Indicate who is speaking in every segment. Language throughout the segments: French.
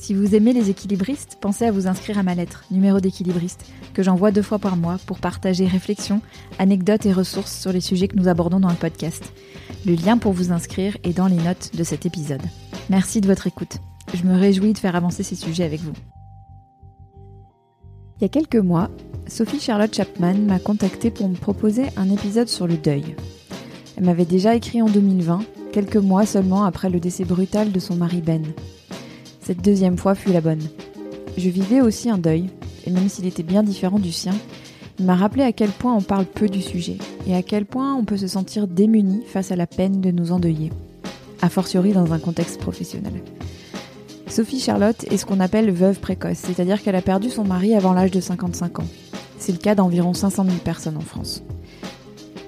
Speaker 1: Si vous aimez les équilibristes, pensez à vous inscrire à ma lettre, numéro d'équilibriste, que j'envoie deux fois par mois pour partager réflexions, anecdotes et ressources sur les sujets que nous abordons dans le podcast. Le lien pour vous inscrire est dans les notes de cet épisode. Merci de votre écoute. Je me réjouis de faire avancer ces sujets avec vous. Il y a quelques mois, Sophie Charlotte Chapman m'a contactée pour me proposer un épisode sur le deuil. Elle m'avait déjà écrit en 2020, quelques mois seulement après le décès brutal de son mari Ben. Cette deuxième fois fut la bonne. Je vivais aussi un deuil, et même s'il était bien différent du sien, il m'a rappelé à quel point on parle peu du sujet, et à quel point on peut se sentir démuni face à la peine de nous endeuiller, a fortiori dans un contexte professionnel. Sophie Charlotte est ce qu'on appelle veuve précoce, c'est-à-dire qu'elle a perdu son mari avant l'âge de 55 ans. C'est le cas d'environ 500 000 personnes en France.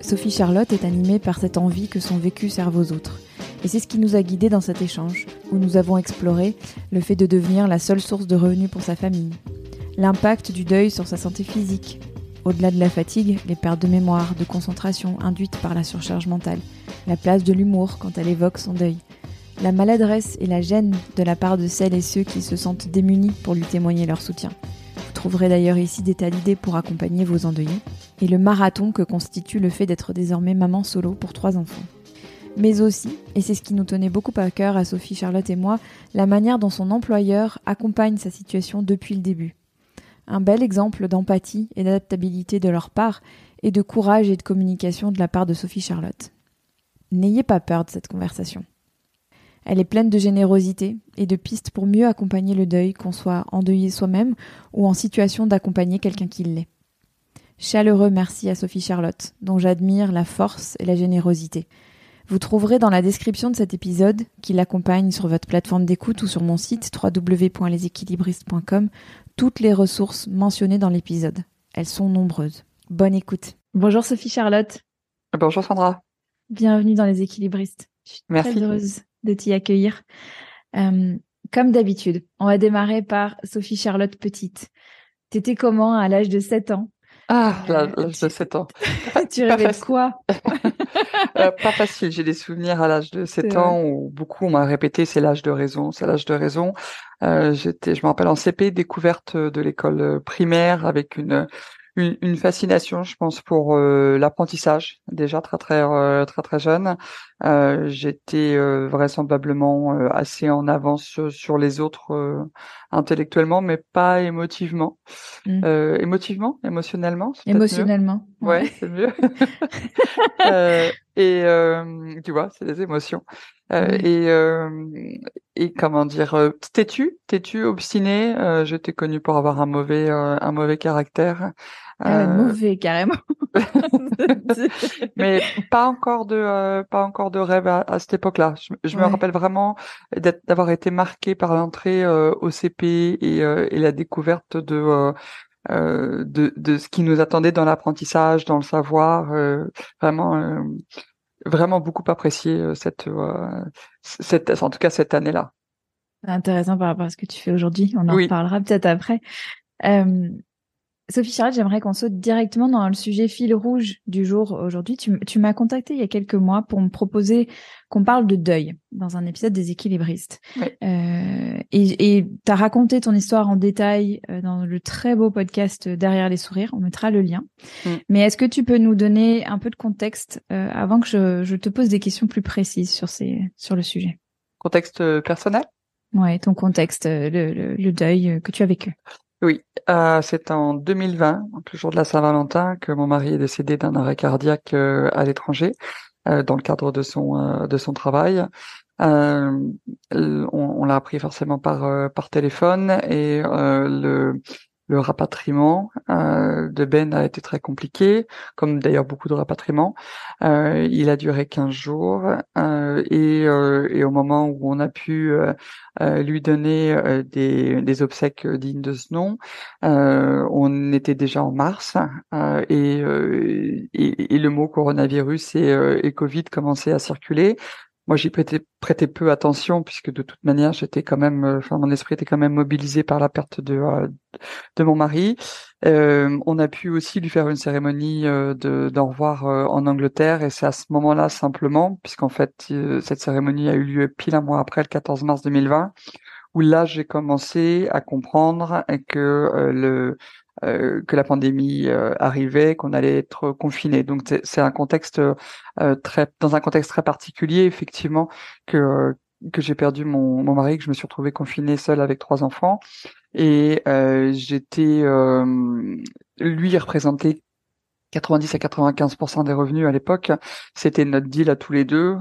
Speaker 1: Sophie Charlotte est animée par cette envie que son vécu serve aux autres, et c'est ce qui nous a guidés dans cet échange, où nous avons exploré le fait de devenir la seule source de revenus pour sa famille, l'impact du deuil sur sa santé physique, au-delà de la fatigue, les pertes de mémoire, de concentration induites par la surcharge mentale, la place de l'humour quand elle évoque son deuil, la maladresse et la gêne de la part de celles et ceux qui se sentent démunis pour lui témoigner leur soutien. Vous trouverez d'ailleurs ici des tas d'idées pour accompagner vos endeuillés, et le marathon que constitue le fait d'être désormais maman solo pour trois enfants mais aussi, et c'est ce qui nous tenait beaucoup à cœur à Sophie, Charlotte et moi, la manière dont son employeur accompagne sa situation depuis le début. Un bel exemple d'empathie et d'adaptabilité de leur part, et de courage et de communication de la part de Sophie Charlotte. N'ayez pas peur de cette conversation. Elle est pleine de générosité et de pistes pour mieux accompagner le deuil, qu'on soit endeuillé soi-même ou en situation d'accompagner quelqu'un qui l'est. Chaleureux merci à Sophie Charlotte, dont j'admire la force et la générosité. Vous trouverez dans la description de cet épisode, qui l'accompagne sur votre plateforme d'écoute ou sur mon site www.leséquilibristes.com, toutes les ressources mentionnées dans l'épisode. Elles sont nombreuses. Bonne écoute. Bonjour Sophie Charlotte.
Speaker 2: Bonjour Sandra.
Speaker 1: Bienvenue dans Les Équilibristes. Je suis
Speaker 2: Merci.
Speaker 1: très heureuse de t'y accueillir. Euh, comme d'habitude, on va démarrer par Sophie Charlotte Petite. T'étais comment à l'âge de 7 ans?
Speaker 2: Ah, l'âge de 7 ans.
Speaker 1: Tu rêvais de quoi?
Speaker 2: Euh, pas facile. J'ai des souvenirs à l'âge de 7
Speaker 1: C'est
Speaker 2: ans où beaucoup m'a répété c'est l'âge de raison, c'est l'âge de raison. Euh, j'étais, je me rappelle en CP, découverte de l'école primaire avec une une, une fascination, je pense, pour euh, l'apprentissage. Déjà très très euh, très très jeune, Euh, j'étais euh, vraisemblablement euh, assez en avance sur, sur les autres euh, intellectuellement, mais pas émotivement.
Speaker 1: Mm.
Speaker 2: Euh, émotivement, émotionnellement, mieux?
Speaker 1: Émotionnellement.
Speaker 2: Ouais, c'est mieux. Euh, et euh, tu vois, c'est des émotions. Euh. Et euh, et comment dire, euh, têtu, têtu, obstiné? Euh, J'étais connue pour avoir un mauvais euh, un mauvais caractère.
Speaker 1: Ah
Speaker 2: Euh,
Speaker 1: mauvais, carrément.
Speaker 2: mais pas encore de euh, pas encore de rêve à, à cette époque-là. Je, je me rappelle vraiment d'être- d'avoir été marquée par l'entrée euh, au CP et, euh, et la découverte de de, de ce qui nous attendait dans l'apprentissage, dans le savoir. euh, vraiment euh, vraiment beaucoup apprécié euh, cette euh, cette en tout cas cette année-là.
Speaker 1: C'est intéressant par rapport à ce que tu fais aujourd'hui. On en
Speaker 2: Oui.
Speaker 1: reparlera peut-être après. Euh, Sophie Charlotte, j'aimerais qu'on saute directement dans le sujet fil rouge du jour aujourd'hui. Tu, m'as contacté il y a quelques mois pour me proposer qu'on parle de deuil dans un épisode des équilibristes.
Speaker 2: Oui.
Speaker 1: Euh, et tu as raconté ton histoire en détail euh, dans le très beau podcast euh, Derrière les sourires. On mettra le lien.
Speaker 2: Mm.
Speaker 1: Mais est-ce que tu peux nous donner un peu de contexte euh, avant que je, je te pose des questions plus précises sur, ces, sur le sujet?
Speaker 2: Contexte personnel?
Speaker 1: Ouais, ton contexte, le, le, le deuil que tu as vécu.
Speaker 2: Oui, euh, c'est en 2020, donc le jour de la Saint-Valentin, que mon mari est décédé d'un arrêt cardiaque euh, à l'étranger, euh, dans le cadre de son euh, de son travail. on, on l'a appris forcément par par téléphone et le le rapatriement euh, de Ben a été très compliqué, comme d'ailleurs beaucoup de rapatriements. Euh, il a duré 15 jours euh, et, et, au moment où on a pu lui donner des, des, obsèques dignes de ce nom, on était déjà en mars et, et, et, le mot coronavirus et, et Covid commençait à circuler. Moi, j'y prêtais, prêtais peu attention puisque de toute manière, j'étais quand même, euh, enfin, mon esprit était quand même mobilisé par la perte de euh, de mon mari. Euh, on a pu aussi lui faire une cérémonie euh, de d'au revoir en Angleterre et c'est à ce moment-là simplement, puisqu'en fait, cette cérémonie a eu lieu pile un mois après, le 14 mars 2020, où là, j'ai commencé à comprendre que le euh, que la pandémie euh, arrivait, qu'on allait être confiné. Donc c'est un contexte euh, très dans un contexte très particulier effectivement que que j'ai perdu mon, mon mari, que je me suis retrouvée confinée seule avec trois enfants et j'étais lui représentait 90 à 95% des revenus à l'époque, c'était notre deal à tous les deux,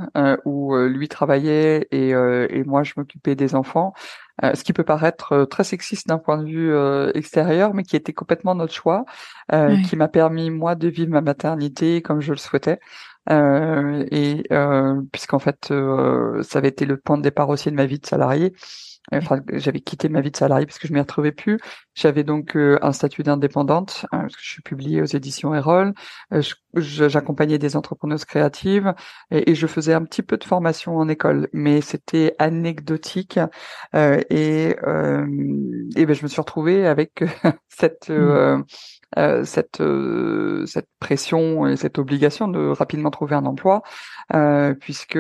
Speaker 2: où lui travaillait et, et moi je m'occupais des enfants. Euh, ce qui peut paraître euh, très sexiste d'un point de vue euh, extérieur, mais qui était complètement notre choix, qui m'a permis moi de vivre ma maternité comme je le souhaitais. et puisqu'en fait, ça avait été le point de départ aussi de ma vie de salarié. Enfin, j'avais quitté ma vie de salarié parce que je m'y retrouvais plus. J'avais donc euh, un statut d'indépendante hein, parce que je suis publiée aux éditions Erol. Euh, j'accompagnais des entrepreneuses créatives et, je faisais un petit peu de formation en école, mais c'était anecdotique. Euh, et, et ben, je me suis retrouvée avec cette mmh. Euh, cette euh, cette pression et cette obligation de rapidement trouver un emploi euh, puisque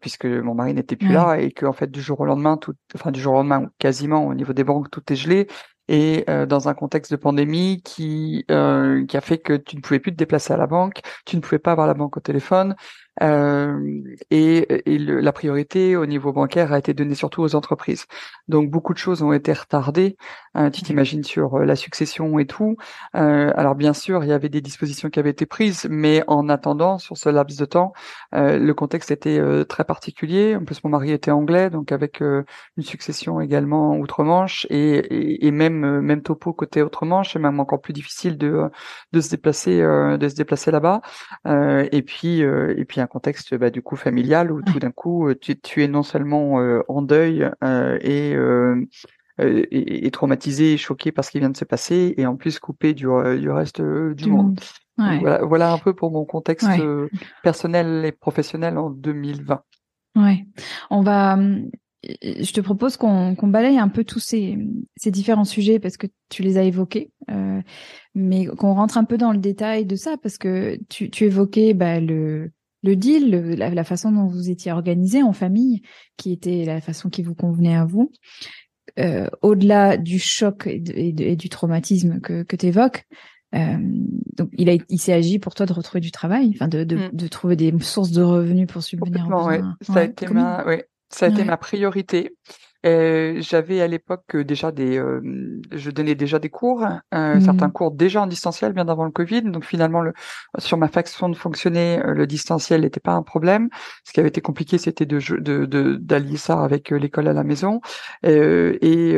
Speaker 2: puisque mon mari n'était plus là et que en fait du jour au lendemain tout enfin du jour au lendemain quasiment au niveau des banques tout est gelé et dans un contexte de pandémie qui qui a fait que tu ne pouvais plus te déplacer à la banque, tu ne pouvais pas avoir la banque au téléphone, euh, et, et le, la priorité au niveau bancaire a été donnée surtout aux entreprises. Donc beaucoup de choses ont été retardées. Euh, tu t'imagines sur euh, la succession et tout. Euh, alors bien sûr, il y avait des dispositions qui avaient été prises, mais en attendant, sur ce laps de temps, euh, le contexte était très particulier. En plus, mon mari était anglais, donc avec une succession également outre-Manche et, et, et, même même topo côté outre-Manche, c'est même encore plus difficile de de se déplacer de se déplacer là-bas. et puis et puis contexte bah, du coup familial où tout d'un coup euh, tu, tu, es non seulement euh, en deuil euh, et, et, traumatisé et choqué par ce qui vient de se passer et en plus coupé du, du reste du, monde. Voilà, voilà, un peu pour mon contexte personnel et professionnel en 2020.
Speaker 1: Ouais, on va je te propose qu'on balaye un peu tous ces, ces, différents sujets parce que tu les as évoqués, euh, mais qu'on rentre un peu dans le détail de ça parce que tu, tu évoquais bah, le, le deal, la, façon dont vous étiez organisé en famille, qui était la façon qui vous convenait à vous, euh, au-delà du choc et, du traumatisme que, que tu évoques, euh, donc il, a, il s'est agi pour toi de retrouver du travail, enfin de, de, mm. de, trouver des sources de revenus pour subvenir aux
Speaker 2: besoins. Ça a été ma, ouais, ça a été ma priorité. Euh, j'avais à l'époque déjà des, euh, je donnais déjà des cours, euh, mmh. certains cours déjà en distanciel bien avant le Covid. Donc finalement, le, sur ma façon de fonctionner, le distanciel n'était pas un problème. Ce qui avait été compliqué, c'était de de d'allier ça avec l'école à la maison. et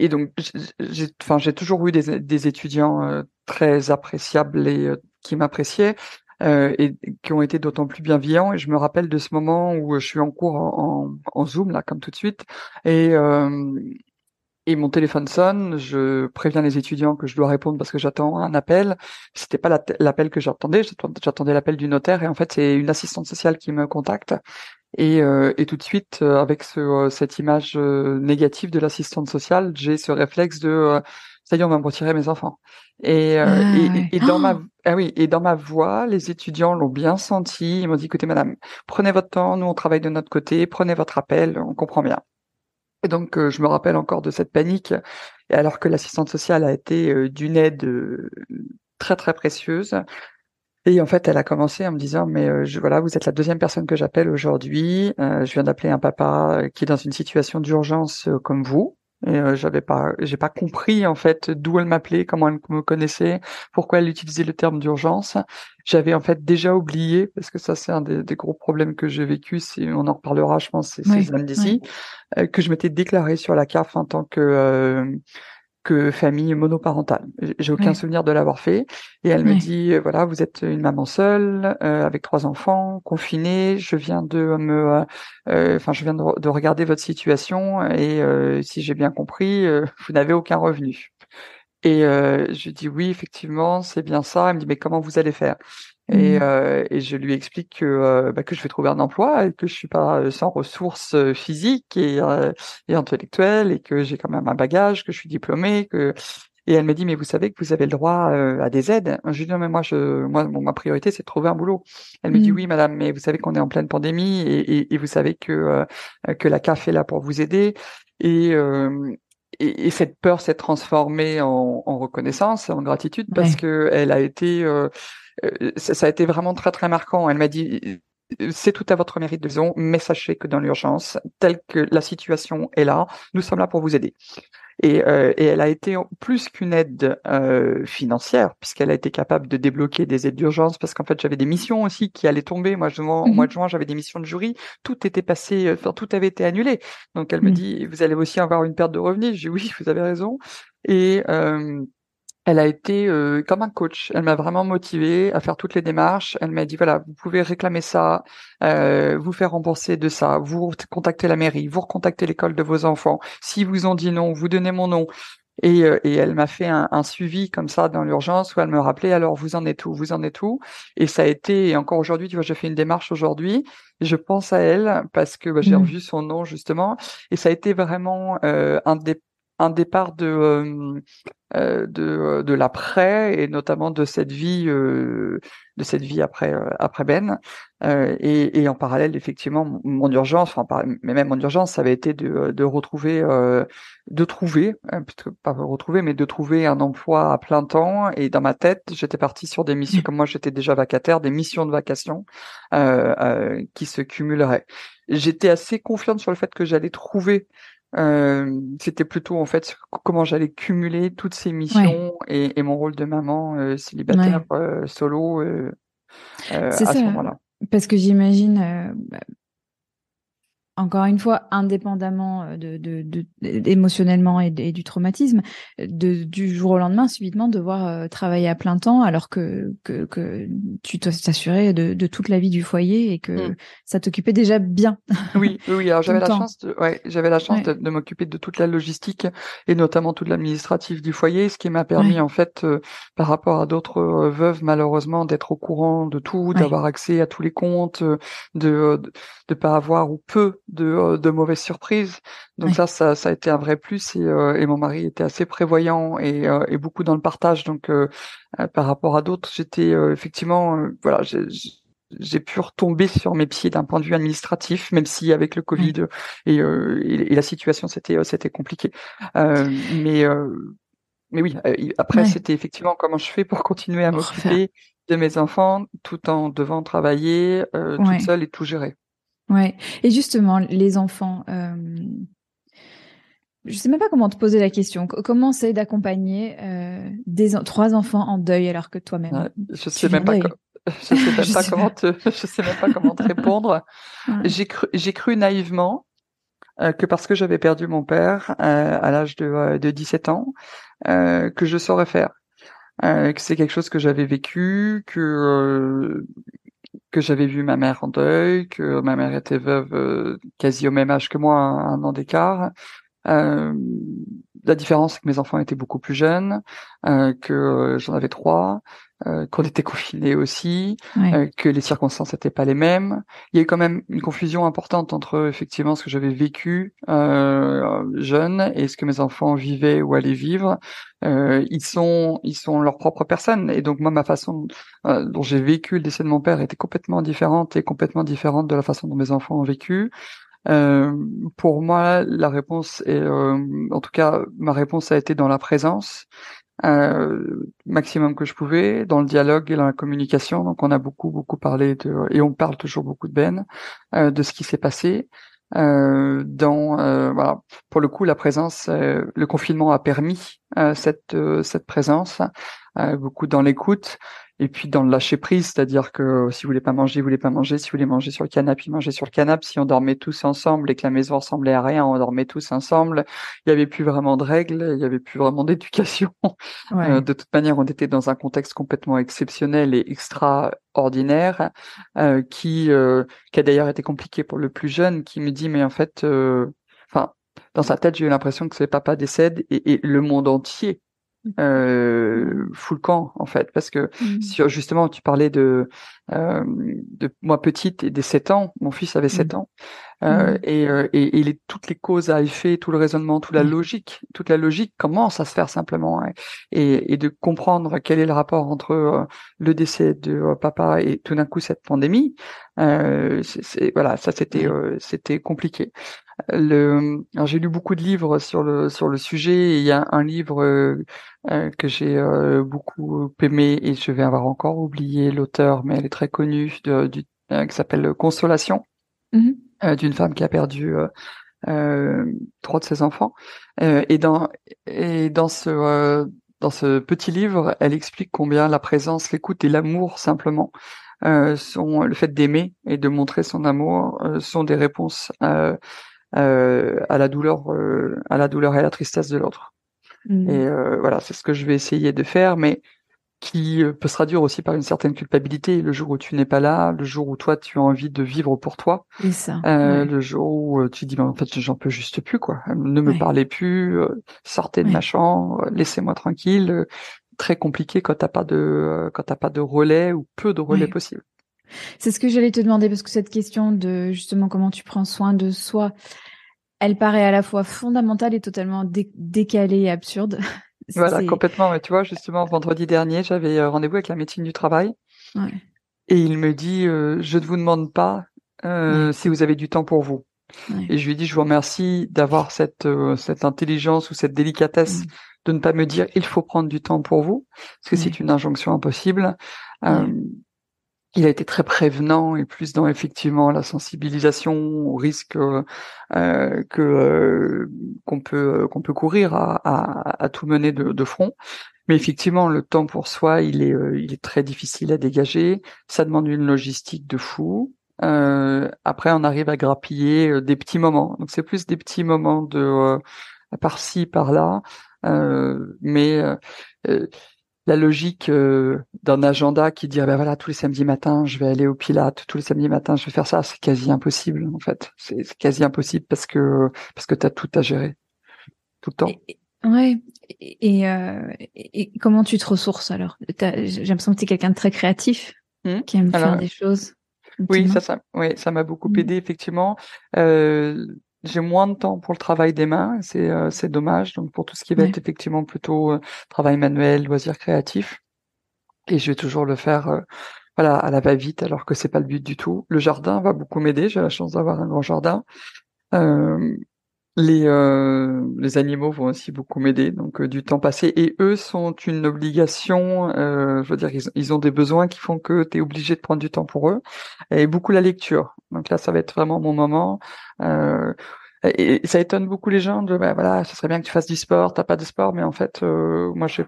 Speaker 2: et donc, j'ai, enfin, j'ai toujours eu des, des étudiants très appréciables et qui m'appréciaient. Euh, et qui ont été d'autant plus bienveillants. Et je me rappelle de ce moment où je suis en cours en, Zoom, là, comme tout de suite, et, euh, et mon téléphone sonne, je préviens les étudiants que je dois répondre parce que j'attends un appel. C'était pas l'appel que j'attendais, j'attendais l'appel du notaire, et en fait, c'est une assistante sociale qui me contacte. Et, euh, et tout de suite, avec ce, cette image négative de l'assistante sociale, j'ai ce réflexe de ça y est, on va me retirer mes enfants. Et, euh, ah et, dans ma ah oui, et dans ma voix, les étudiants l'ont bien senti. Ils m'ont dit écoutez, madame, prenez votre temps, nous on travaille de notre côté, prenez votre appel, on comprend bien. Et donc euh, je me rappelle encore de cette panique, et alors que l'assistante sociale a été euh, d'une aide très très précieuse. Et en fait, elle a commencé en me disant, mais je, voilà, vous êtes la deuxième personne que j'appelle aujourd'hui. je viens d'appeler un papa qui est dans une situation d'urgence comme vous. Et euh, j'avais pas, j'ai pas compris en fait d'où elle m'appelait, comment elle me connaissait, pourquoi elle utilisait le terme d'urgence. J'avais en fait déjà oublié parce que ça c'est un des, gros problèmes que j'ai vécu. Si on en reparlera, je pense, c'est ces années d'ici, que je m'étais déclarée sur la CAF en tant que que famille monoparentale. J'ai aucun souvenir de l'avoir fait. Et elle me dit, euh, voilà, vous êtes une maman seule, euh, avec trois enfants, confinée. Je viens de me, euh, enfin, je viens de, regarder votre situation et si j'ai bien compris, vous n'avez aucun revenu. Et je dis oui, effectivement, c'est bien ça. Elle me dit, mais comment vous allez faire? Et, mmh. euh, et, je lui explique que, euh, bah, que je vais trouver un emploi et que je suis pas euh, sans ressources euh, physiques et, et intellectuelles et que j'ai quand même un bagage, que je suis diplômée, que et elle me dit mais vous savez que vous avez le droit à des aides. Je lui dis non mais moi je moi ma priorité c'est de trouver un boulot. Elle me dit mmh. oui madame mais vous savez qu'on est en pleine pandémie et, et, et vous savez que que la CAF est là pour vous aider et et, et, cette peur s'est transformée en, en, reconnaissance, en gratitude, parce que elle a été euh, ça, a été vraiment très très marquant. Elle m'a dit c'est tout à votre mérite de raison, mais sachez que dans l'urgence, telle que la situation est là, nous sommes là pour vous aider. Et, euh, et elle a été plus qu'une aide euh, financière, puisqu'elle a été capable de débloquer des aides d'urgence, parce qu'en fait j'avais des missions aussi qui allaient tomber. Moi, je, au mois de mhm. juin, j'avais des missions de jury, tout était passé, enfin tout avait été annulé. Donc elle me mhm. dit, vous allez aussi avoir une perte de revenus. Dis oui, vous avez raison. Et euh, elle a été euh, comme un coach. Elle m'a vraiment motivé à faire toutes les démarches. Elle m'a dit voilà, vous pouvez réclamer ça, euh, vous faire rembourser de ça, vous contactez la mairie, vous recontactez l'école de vos enfants. Si vous ont dit non, vous donnez mon nom. Et, euh, et elle m'a fait un, un, suivi comme ça dans l'urgence où elle me rappelait alors vous en êtes où, vous en êtes où? Et ça a été et encore aujourd'hui, tu vois, j'ai fait une démarche aujourd'hui. Je pense à elle parce que bah, j'ai mmh. revu son nom justement et ça a été vraiment euh, un des un départ de euh, euh, de, de l'après et notamment de cette vie euh, de cette vie après après Ben et, et, en parallèle effectivement mon urgence enfin mais même mon urgence ça avait été de, de retrouver de trouver pas retrouver mais de trouver un emploi à plein temps et dans ma tête j'étais parti sur des missions comme moi j'étais déjà vacataire des missions de vacation qui se cumuleraient. J'étais assez confiante sur le fait que j'allais trouver euh, c'était plutôt en fait comment j'allais cumuler toutes ces missions et, et, mon rôle de maman euh, célibataire euh, solo euh, à ce moment-là.
Speaker 1: Parce que j'imagine, bah, encore une fois, indépendamment euh, de, de, de émotionnellement et, du traumatisme, de, du jour au lendemain, subitement devoir euh, travailler à plein temps, alors que que, que tu t'assurais de, de toute la vie du foyer et que mm. ça t'occupait déjà bien.
Speaker 2: Oui, oui. Alors j'avais la chance, de, ouais, j'avais la chance de, de m'occuper de toute la logistique et notamment toute l'administratif du foyer, ce qui m'a permis en fait, euh, par rapport à d'autres veuves malheureusement, d'être au courant de tout, d'avoir accès à tous les comptes, de de, de pas avoir ou peu de, euh, de mauvaises surprises. Donc ça, ça, ça, a été un vrai plus et, euh, et mon mari était assez prévoyant et, euh, et beaucoup dans le partage. Donc par rapport à d'autres, j'étais effectivement, voilà, j'ai pu retomber sur mes pieds d'un point de vue administratif, même si avec le Covid et, et, la situation c'était c'était compliqué. mais mais oui, après c'était effectivement comment je fais pour continuer à m'occuper de mes enfants tout en devant travailler toute seule et tout gérer.
Speaker 1: Ouais. Et justement, les enfants, euh, je sais même pas comment te poser la question. Comment c'est d'accompagner euh, des trois enfants en deuil alors que toi-même
Speaker 2: Je sais même pas. Je sais même pas comment te, je sais même pas comment te répondre. J'ai cru, j'ai cru naïvement euh, que parce que j'avais perdu mon père euh, à l'âge de, euh, de 17 ans, euh, que je saurais faire. que c'est quelque chose que j'avais vécu, que que j'avais vu ma mère en deuil, que ma mère était veuve euh, quasi au même âge que moi, un, an d'écart. Euh, la différence, c'est que mes enfants étaient beaucoup plus jeunes, euh, que j'en avais trois, euh, qu'on était confinés aussi, euh, que les circonstances n'étaient pas les mêmes. Il y a eu quand même une confusion importante entre effectivement ce que j'avais vécu euh, jeune et ce que mes enfants vivaient ou allaient vivre. Euh, ils sont ils sont leur propre personne et donc moi ma façon dont j'ai vécu le décès de mon père était complètement différente et complètement différente de la façon dont mes enfants ont vécu. Euh, pour moi, la réponse est, euh, en tout cas, ma réponse a été dans la présence, euh, maximum que je pouvais, dans le dialogue et dans la communication. Donc, on a beaucoup, beaucoup parlé de, et on parle toujours beaucoup de Ben, euh, de ce qui s'est passé. euh, dans euh, voilà pour le coup la présence euh, le confinement a permis cette cette présence beaucoup dans l'écoute et puis dans le lâcher prise, c'est-à-dire que si vous voulez pas manger, vous voulez pas manger. Si vous voulez manger sur le canapé, manger sur le canapé. Si on dormait tous ensemble et que la maison ressemblait à rien, on dormait tous ensemble. Il y avait plus vraiment de règles, il y avait plus vraiment d'éducation. Euh, de toute manière, on était dans un contexte complètement exceptionnel et extraordinaire, euh, qui euh, qui a d'ailleurs été compliqué pour le plus jeune, qui me dit mais en fait, enfin dans sa tête, j'ai eu l'impression que ses papa décède et, et le monde entier euh, full camp en fait. Parce que mmh. sur justement tu parlais de euh, de moi petite et des 7 ans. Mon fils avait 7 mmh. ans. Euh, mmh. et, euh, et, et les, toutes les causes à effet tout le raisonnement toute la logique toute la logique commence à se faire simplement hein, et, et, de comprendre quel est le rapport entre euh, le décès de euh, papa et tout d'un coup cette pandémie c'est voilà ça c'était c'était compliqué le, j'ai lu beaucoup de livres sur le sur le sujet. Et il y a un livre euh, euh, que j'ai euh, beaucoup aimé et je vais avoir encore oublié l'auteur, mais elle est très connue, de, du, qui s'appelle Consolation, mm-hmm. d'une femme qui a perdu trois de ses enfants. et dans et dans ce dans ce petit livre, elle explique combien la présence, l'écoute et l'amour simplement euh, sont le fait d'aimer et de montrer son amour euh, sont des réponses euh, euh, à la douleur, euh, à la douleur et à la tristesse de l'autre. Mmh. Et euh, voilà, c'est ce que je vais essayer de faire, mais qui peut se traduire aussi par une certaine culpabilité. Le jour où tu n'es pas là, le jour où toi tu as envie de vivre pour toi,
Speaker 1: ça,
Speaker 2: euh, le jour où tu dis ben, en fait j'en peux juste plus quoi, ne me parlez plus, sortez de ma chambre, laissez-moi tranquille. Très compliqué quand t'as pas de quand t'as pas de relais ou peu de relais possible.
Speaker 1: C'est ce que j'allais te demander parce que cette question de justement comment tu prends soin de soi, elle paraît à la fois fondamentale et totalement décalée et absurde.
Speaker 2: Voilà, complètement. Mais tu vois, justement, vendredi dernier, j'avais euh, rendez-vous avec la médecine du travail. Ouais. Et il me dit, euh, je ne vous demande pas euh, si vous avez du temps pour vous. Ouais. Et je lui dis, je vous remercie d'avoir cette euh, cette intelligence ou cette délicatesse de ne pas me dire, il faut prendre du temps pour vous, parce que c'est une injonction impossible. Euh, il a été très prévenant et plus dans effectivement la sensibilisation au risque euh, que euh, qu'on peut qu'on peut courir à, à, à tout mener de, de, front. Mais effectivement, le temps pour soi, il est euh, il est très difficile à dégager. Ça demande une logistique de fou. Euh, après, on arrive à grappiller des petits moments. Donc c'est plus des petits moments de par-ci par-là, mais la logique euh, d'un agenda qui dirait ben voilà tous les samedis matins je vais aller au Pilate, tous les samedis matins je vais faire ça, c'est quasi impossible en fait. C'est quasi impossible parce que parce que tu as tout à gérer tout le temps.
Speaker 1: Et, ouais. Et, euh, et, comment tu te ressources alors? J'ai l'impression que tu es quelqu'un de très créatif mmh. qui aime faire des choses.
Speaker 2: Oui, ça, ça, oui, ça m'a beaucoup mmh. aidé effectivement. Euh, j'ai moins de temps pour le travail des mains, c'est euh, c'est dommage. Donc pour tout ce qui va être effectivement plutôt euh, travail manuel, loisirs créatifs, et je vais toujours le faire euh, voilà à la va-vite alors que c'est pas le but du tout. Le jardin va beaucoup m'aider. J'ai la chance d'avoir un grand jardin. Les les animaux vont aussi beaucoup m'aider. Donc du temps passé et eux sont une obligation. je veux dire ils, ils ont des besoins qui font que tu es obligé de prendre du temps pour eux et beaucoup la lecture. Donc là ça va être vraiment mon moment. Euh, et, ça étonne beaucoup les gens de bah, voilà, ce serait bien que tu fasses du sport, t'as pas de sport, mais en fait, euh, moi j'ai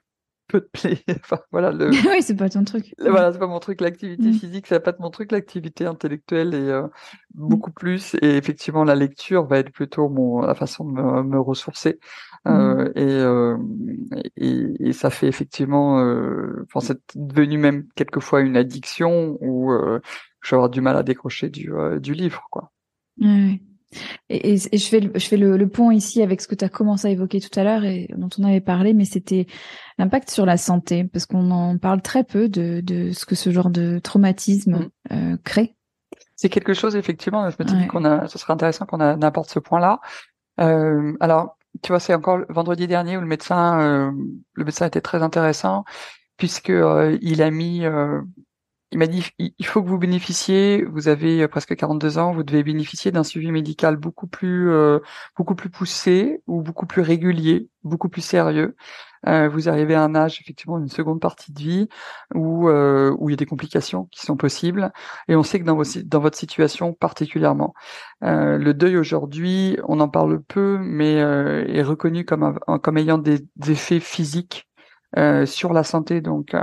Speaker 2: peu de plaisir. enfin, voilà, le...
Speaker 1: oui, c'est pas ton truc.
Speaker 2: Voilà, c'est pas mon truc. L'activité mm. physique, c'est pas mon truc. L'activité intellectuelle est euh, beaucoup plus. Et effectivement, la lecture va être plutôt mon la façon de me, me ressourcer. Euh, mm. et, euh, et, et, ça fait effectivement, euh, enfin, c'est devenu même quelquefois une addiction où je vais avoir du mal à décrocher du, du livre, quoi.
Speaker 1: Oui. Et, et, je fais, le, je fais le, le, pont ici avec ce que tu as commencé à évoquer tout à l'heure et dont on avait parlé, mais c'était l'impact sur la santé, parce qu'on en parle très peu de, de ce que ce genre de traumatisme mm. euh, crée.
Speaker 2: C'est quelque chose, effectivement, je me dis qu'on a, ce serait intéressant qu'on apporte ce point-là. Euh, alors, tu vois, c'est encore vendredi dernier où le médecin, euh, le médecin était très intéressant puisque euh, il a mis euh, il m'a dit il faut que vous bénéficiez, vous avez presque 42 ans, vous devez bénéficier d'un suivi médical beaucoup plus beaucoup plus poussé ou beaucoup plus régulier, beaucoup plus sérieux. Euh, vous arrivez à un âge, effectivement, une seconde partie de vie où, euh, où il y a des complications qui sont possibles. Et on sait que dans, vos, dans votre situation particulièrement, euh, le deuil aujourd'hui, on en parle peu, mais est reconnu comme, comme ayant des, des effets physiques sur la santé, donc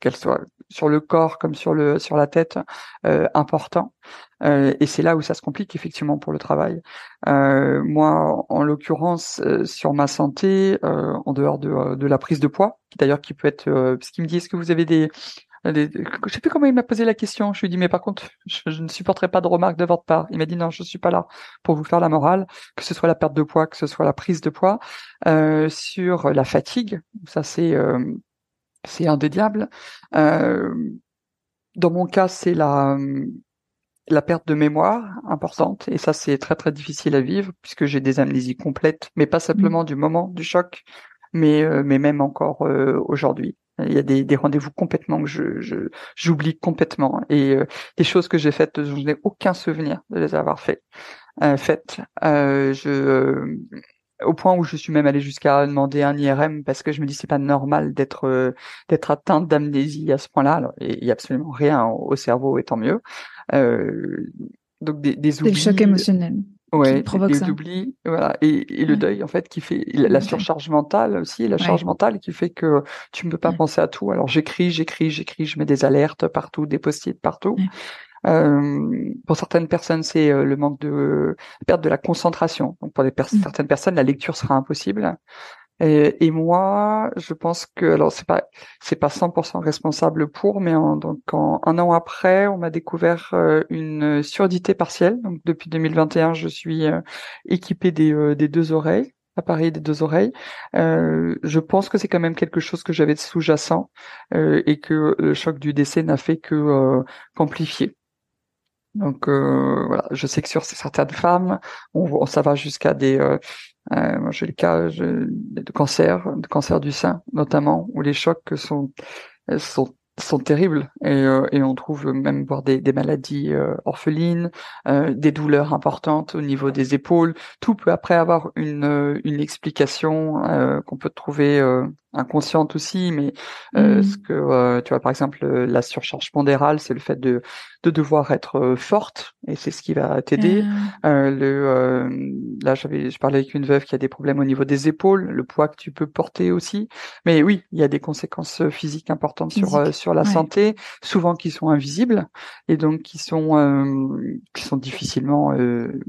Speaker 2: qu'elle soit sur le corps comme sur le sur la tête euh, important euh, et c'est là où ça se complique effectivement pour le travail euh, moi en l'occurrence euh, sur ma santé euh, en dehors de, de la prise de poids qui d'ailleurs qui peut être ce qu'il me dit est-ce que vous avez des des, je sais plus comment il m'a posé la question. Je lui ai dit, mais par contre, je, je, ne supporterai pas de remarques de votre part. Il m'a dit, non, je suis pas là pour vous faire la morale, que ce soit la perte de poids, que ce soit la prise de poids. Euh, sur la fatigue, ça c'est c'est indéniable. Euh, dans mon cas, c'est la la perte de mémoire importante et ça c'est très très difficile à vivre puisque j'ai des amnésies complètes, mais pas simplement mmh. du moment du choc, mais euh, mais même encore euh, aujourd'hui. Il y a des, des rendez-vous complètement que je j'oublie complètement et euh, des choses que j'ai faites, je n'ai aucun souvenir de les avoir fait, faites. je au point où je suis même allé jusqu'à demander un IRM parce que je me dis c'est pas normal d'être euh, d'être atteinte d'amnésie à ce point-là. Il y a absolument rien au cerveau et tant mieux. Euh, donc des, des oublis.
Speaker 1: C'est le choc émotionnel.
Speaker 2: Ouais, provoque des, oublis, voilà, et, et le deuil en fait qui fait la, surcharge mentale aussi, la charge mentale qui fait que tu ne peux pas penser à tout. Alors j'écris, j'écris, j'écris, je mets des alertes partout, des post-it partout. Euh, pour certaines personnes, c'est euh, le manque de perte de la concentration. Donc pour des mmh. certaines personnes, la lecture sera impossible. Et, et, moi, je pense que alors c'est pas c'est pas 100% responsable pour, mais en, donc en, un an après, on m'a découvert euh, une surdité partielle. Donc depuis 2021, je suis euh, équipée des, des deux oreilles appareil des deux oreilles. Euh, je pense que c'est quand même quelque chose que j'avais de sous-jacent euh, et que le choc du décès n'a fait que euh, qu'amplifier. Donc euh, voilà, je sais que sur certaines femmes, on, ça va jusqu'à des, euh, euh, j'ai le cas de cancer, de cancer du sein notamment, où les chocs sont sont sont terribles et, euh, et on trouve même voir des, des maladies euh, orphelines, euh, des douleurs importantes au niveau des épaules. Tout peut après avoir une, une explication qu'on peut trouver inconsciente aussi, mais mmh. ce que tu vois par exemple la surcharge pondérale, c'est le fait de de devoir être forte et c'est ce qui va t'aider. Ah. le là j'avais je parlais avec une veuve qui a des problèmes au niveau des épaules, le poids que tu peux porter aussi. Mais oui, il y a des conséquences physiques importantes sur sur la santé, souvent qui sont invisibles et donc qui sont euh, qui sont difficilement euh,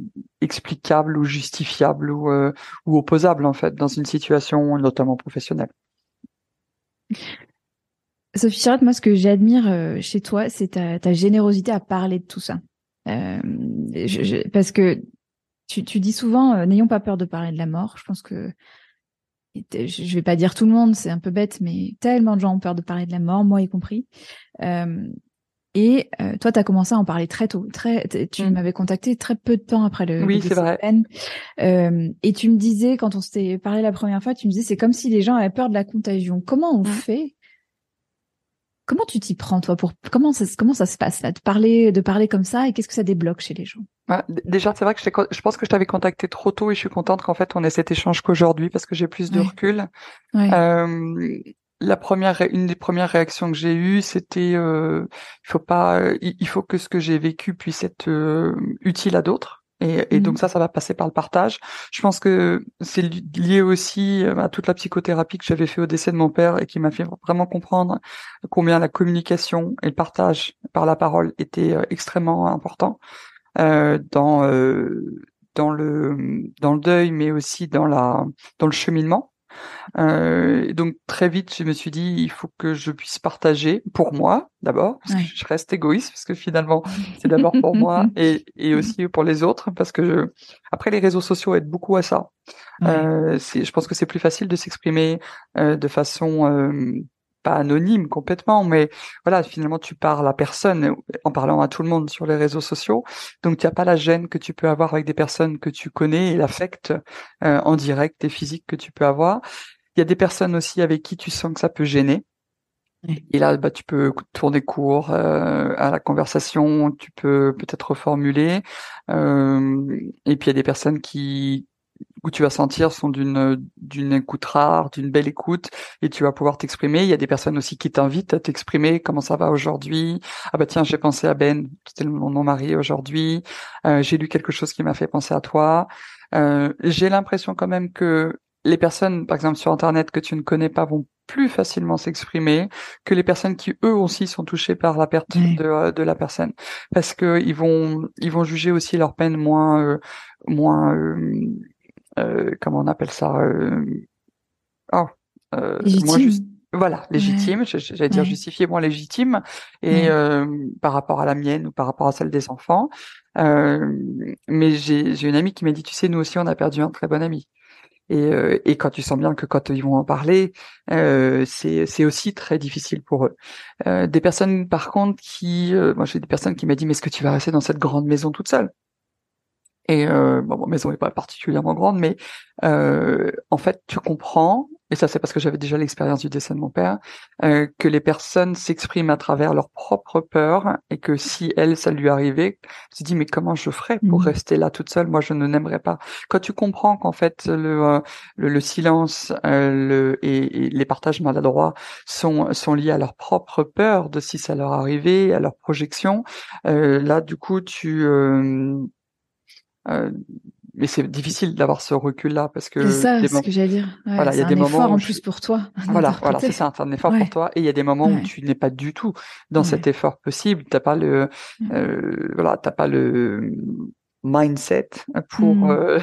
Speaker 2: explicables ou justifiables ou euh, ou opposables en fait dans une situation notamment professionnelle.
Speaker 1: Sophie Charlotte, moi ce que j'admire chez toi, c'est ta, générosité à parler de tout ça. Je, parce que tu, dis souvent, n'ayons pas peur de parler de la mort. Je pense que je vais pas dire tout le monde, c'est un peu bête, mais tellement de gens ont peur de parler de la mort, moi y compris. Euh, et euh, toi, tu as commencé à en parler très tôt. Très, tu mm. m'avais contacté très peu de temps après le.
Speaker 2: Oui, c'est vrai.
Speaker 1: Euh, et tu me disais, quand on s'était parlé la première fois, tu me disais, c'est comme si les gens avaient peur de la contagion. Comment on mm. fait? Comment tu t'y prends toi pour comment ça comment ça se passe là de parler de parler comme ça et qu'est-ce que ça débloque chez les gens?
Speaker 2: Déjà c'est vrai que je, je, pense que je t'avais contacté trop tôt et je suis contente qu'en fait on ait cet échange qu'aujourd'hui parce que j'ai plus de recul. Euh, la première une des premières réactions que j'ai eues c'était euh, il faut pas il faut que ce que j'ai vécu puisse être euh, utile à d'autres et, donc mmh. ça, ça va passer par le partage. Je pense que c'est lié aussi euh, à toute la psychothérapie que j'avais fait au décès de mon père et qui m'a fait vraiment comprendre combien la communication et le partage par la parole étaient euh, extrêmement importants euh, dans euh, dans le dans le deuil, mais aussi dans la dans le cheminement. Euh, donc très vite, je me suis dit, il faut que je puisse partager pour moi d'abord, parce que je reste égoïste, parce que finalement, c'est d'abord pour moi et, et aussi pour les autres, parce que je... après les réseaux sociaux aident beaucoup à ça. Euh, je pense que c'est plus facile de s'exprimer euh, de façon euh, pas anonyme complètement, mais voilà, finalement tu parles à personne en parlant à tout le monde sur les réseaux sociaux, donc tu n'as pas la gêne que tu peux avoir avec des personnes que tu connais et l'affect euh, en direct et physique que tu peux avoir. Il y a des personnes aussi avec qui tu sens que ça peut gêner. Et là, bah, tu peux tourner court euh, à la conversation, tu peux peut-être reformuler. Euh, et puis il y a des personnes qui où tu vas sentir sont d'une d'une écoute rare, d'une belle écoute, et tu vas pouvoir t'exprimer. Il y a des personnes aussi qui t'invitent à t'exprimer. Comment ça va aujourd'hui? Ah bah tiens, j'ai pensé à Ben, c'était mon, mon mari aujourd'hui. Euh, j'ai lu quelque chose qui m'a fait penser à toi. Euh, j'ai l'impression quand même que les personnes, par exemple sur Internet que tu ne connais pas, vont plus facilement s'exprimer que les personnes qui eux aussi sont touchées par la perte de, euh, de, la personne, parce que ils vont ils vont juger aussi leur peine moins euh, moins comment on appelle ça oh, moins juste voilà, légitime, j'allais dire justifié, moins légitime, et par rapport à la mienne ou par rapport à celle des enfants. mais j'ai une amie qui m'a dit, tu sais, nous aussi, on a perdu un très bon ami. Et, euh, et quand tu sens bien que quand ils vont en parler, euh, c'est aussi très difficile pour eux. Euh, des personnes, par contre, qui, euh, moi j'ai des personnes qui m'ont dit, mais est-ce que tu vas rester dans cette grande maison toute seule? Et euh, bon, ma maison n'est pas particulièrement grande, mais en fait, tu comprends et ça c'est parce que j'avais déjà l'expérience du décès de mon père, euh, que les personnes s'expriment à travers leurs propres peurs et que si elle, ça lui arrivait, tu dis mais comment je ferais pour mmh. rester là toute seule? Moi, je ne n'aimerais pas. Quand tu comprends qu'en fait le, euh, le, silence euh, le, et, les partages maladroits sont, sont liés à leur propre peur de si ça leur arrivait, à leur projection, là du coup tu mais c'est difficile d'avoir ce recul-là parce que
Speaker 1: c'est ça ce que j'allais dire. voilà, il y a des moments effort en plus pour toi.
Speaker 2: Voilà, voilà, c'est ça, c'est un effort pour toi. Et il y a des moments où tu n'es pas du tout dans cet effort possible. T'as pas le, euh, voilà, t'as pas le mindset pour mmh. euh,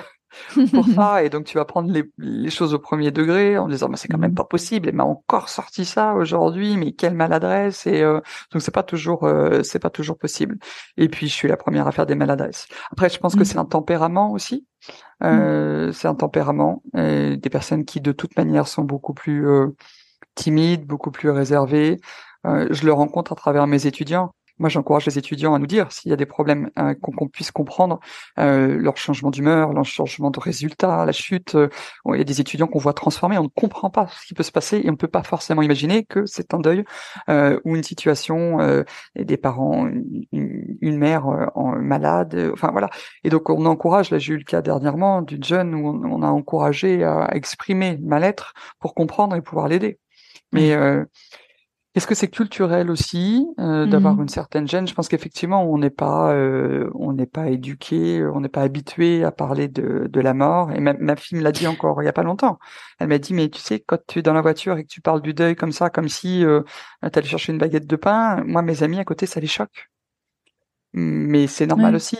Speaker 2: pour ça. Et donc tu vas prendre les, les, choses au premier degré en disant mais c'est quand même mmh. pas possible. Elle m'a encore sorti ça aujourd'hui mais quelle maladresse. Et euh, donc c'est pas toujours euh, c'est pas toujours possible. Et puis je suis la première à faire des maladresses. Après je pense que mmh. c'est un tempérament aussi. Euh, c'est un tempérament. Des personnes qui de toute manière sont beaucoup plus timides beaucoup plus réservées. Je le rencontre à travers mes étudiants moi, j'encourage les étudiants à nous dire s'il y a des problèmes, euh, qu'on puisse comprendre euh, leur changement d'humeur, leur changement de résultat, la chute. Euh, il y a des étudiants qu'on voit transformer, on ne comprend pas ce qui peut se passer et on ne peut pas forcément imaginer que c'est un deuil euh, ou une situation euh, des parents, une, une mère en malade. enfin voilà. Et donc on encourage. Là, j'ai eu le cas dernièrement d'une jeune où on, a encouragé à, exprimer mal-être pour comprendre et pouvoir l'aider. Mais est-ce que c'est culturel aussi euh, d'avoir mmh une certaine gêne? Je pense qu'effectivement, on n'est pas, euh, on n'est pas éduqué, on n'est pas habitué à parler de, de la mort. Et ma, ma fille me l'a dit encore il y a pas longtemps. Elle m'a dit, mais tu sais, quand tu es dans la voiture et que tu parles du deuil comme ça, comme si euh, tu allais chercher une baguette de pain, moi, mes amis à côté, ça les choque. Mais c'est normal aussi.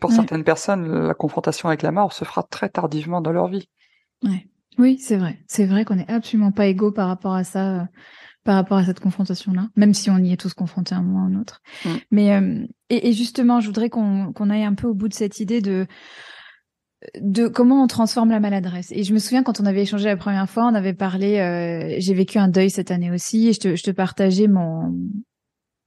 Speaker 2: Pour certaines personnes, la confrontation avec la mort se fera très tardivement dans leur vie.
Speaker 1: Ouais. Oui, c'est vrai. C'est vrai qu'on n'est absolument pas égaux par rapport à ça par rapport à cette confrontation-là, même si on y est tous confrontés à un moment ou à un autre. Mm. Mais euh, et, et, justement, je voudrais qu'on qu'on aille un peu au bout de cette idée de de comment on transforme la maladresse. Et je me souviens quand on avait échangé la première fois, on avait parlé. Euh, J'ai vécu un deuil cette année aussi, et je te, je te partageais mon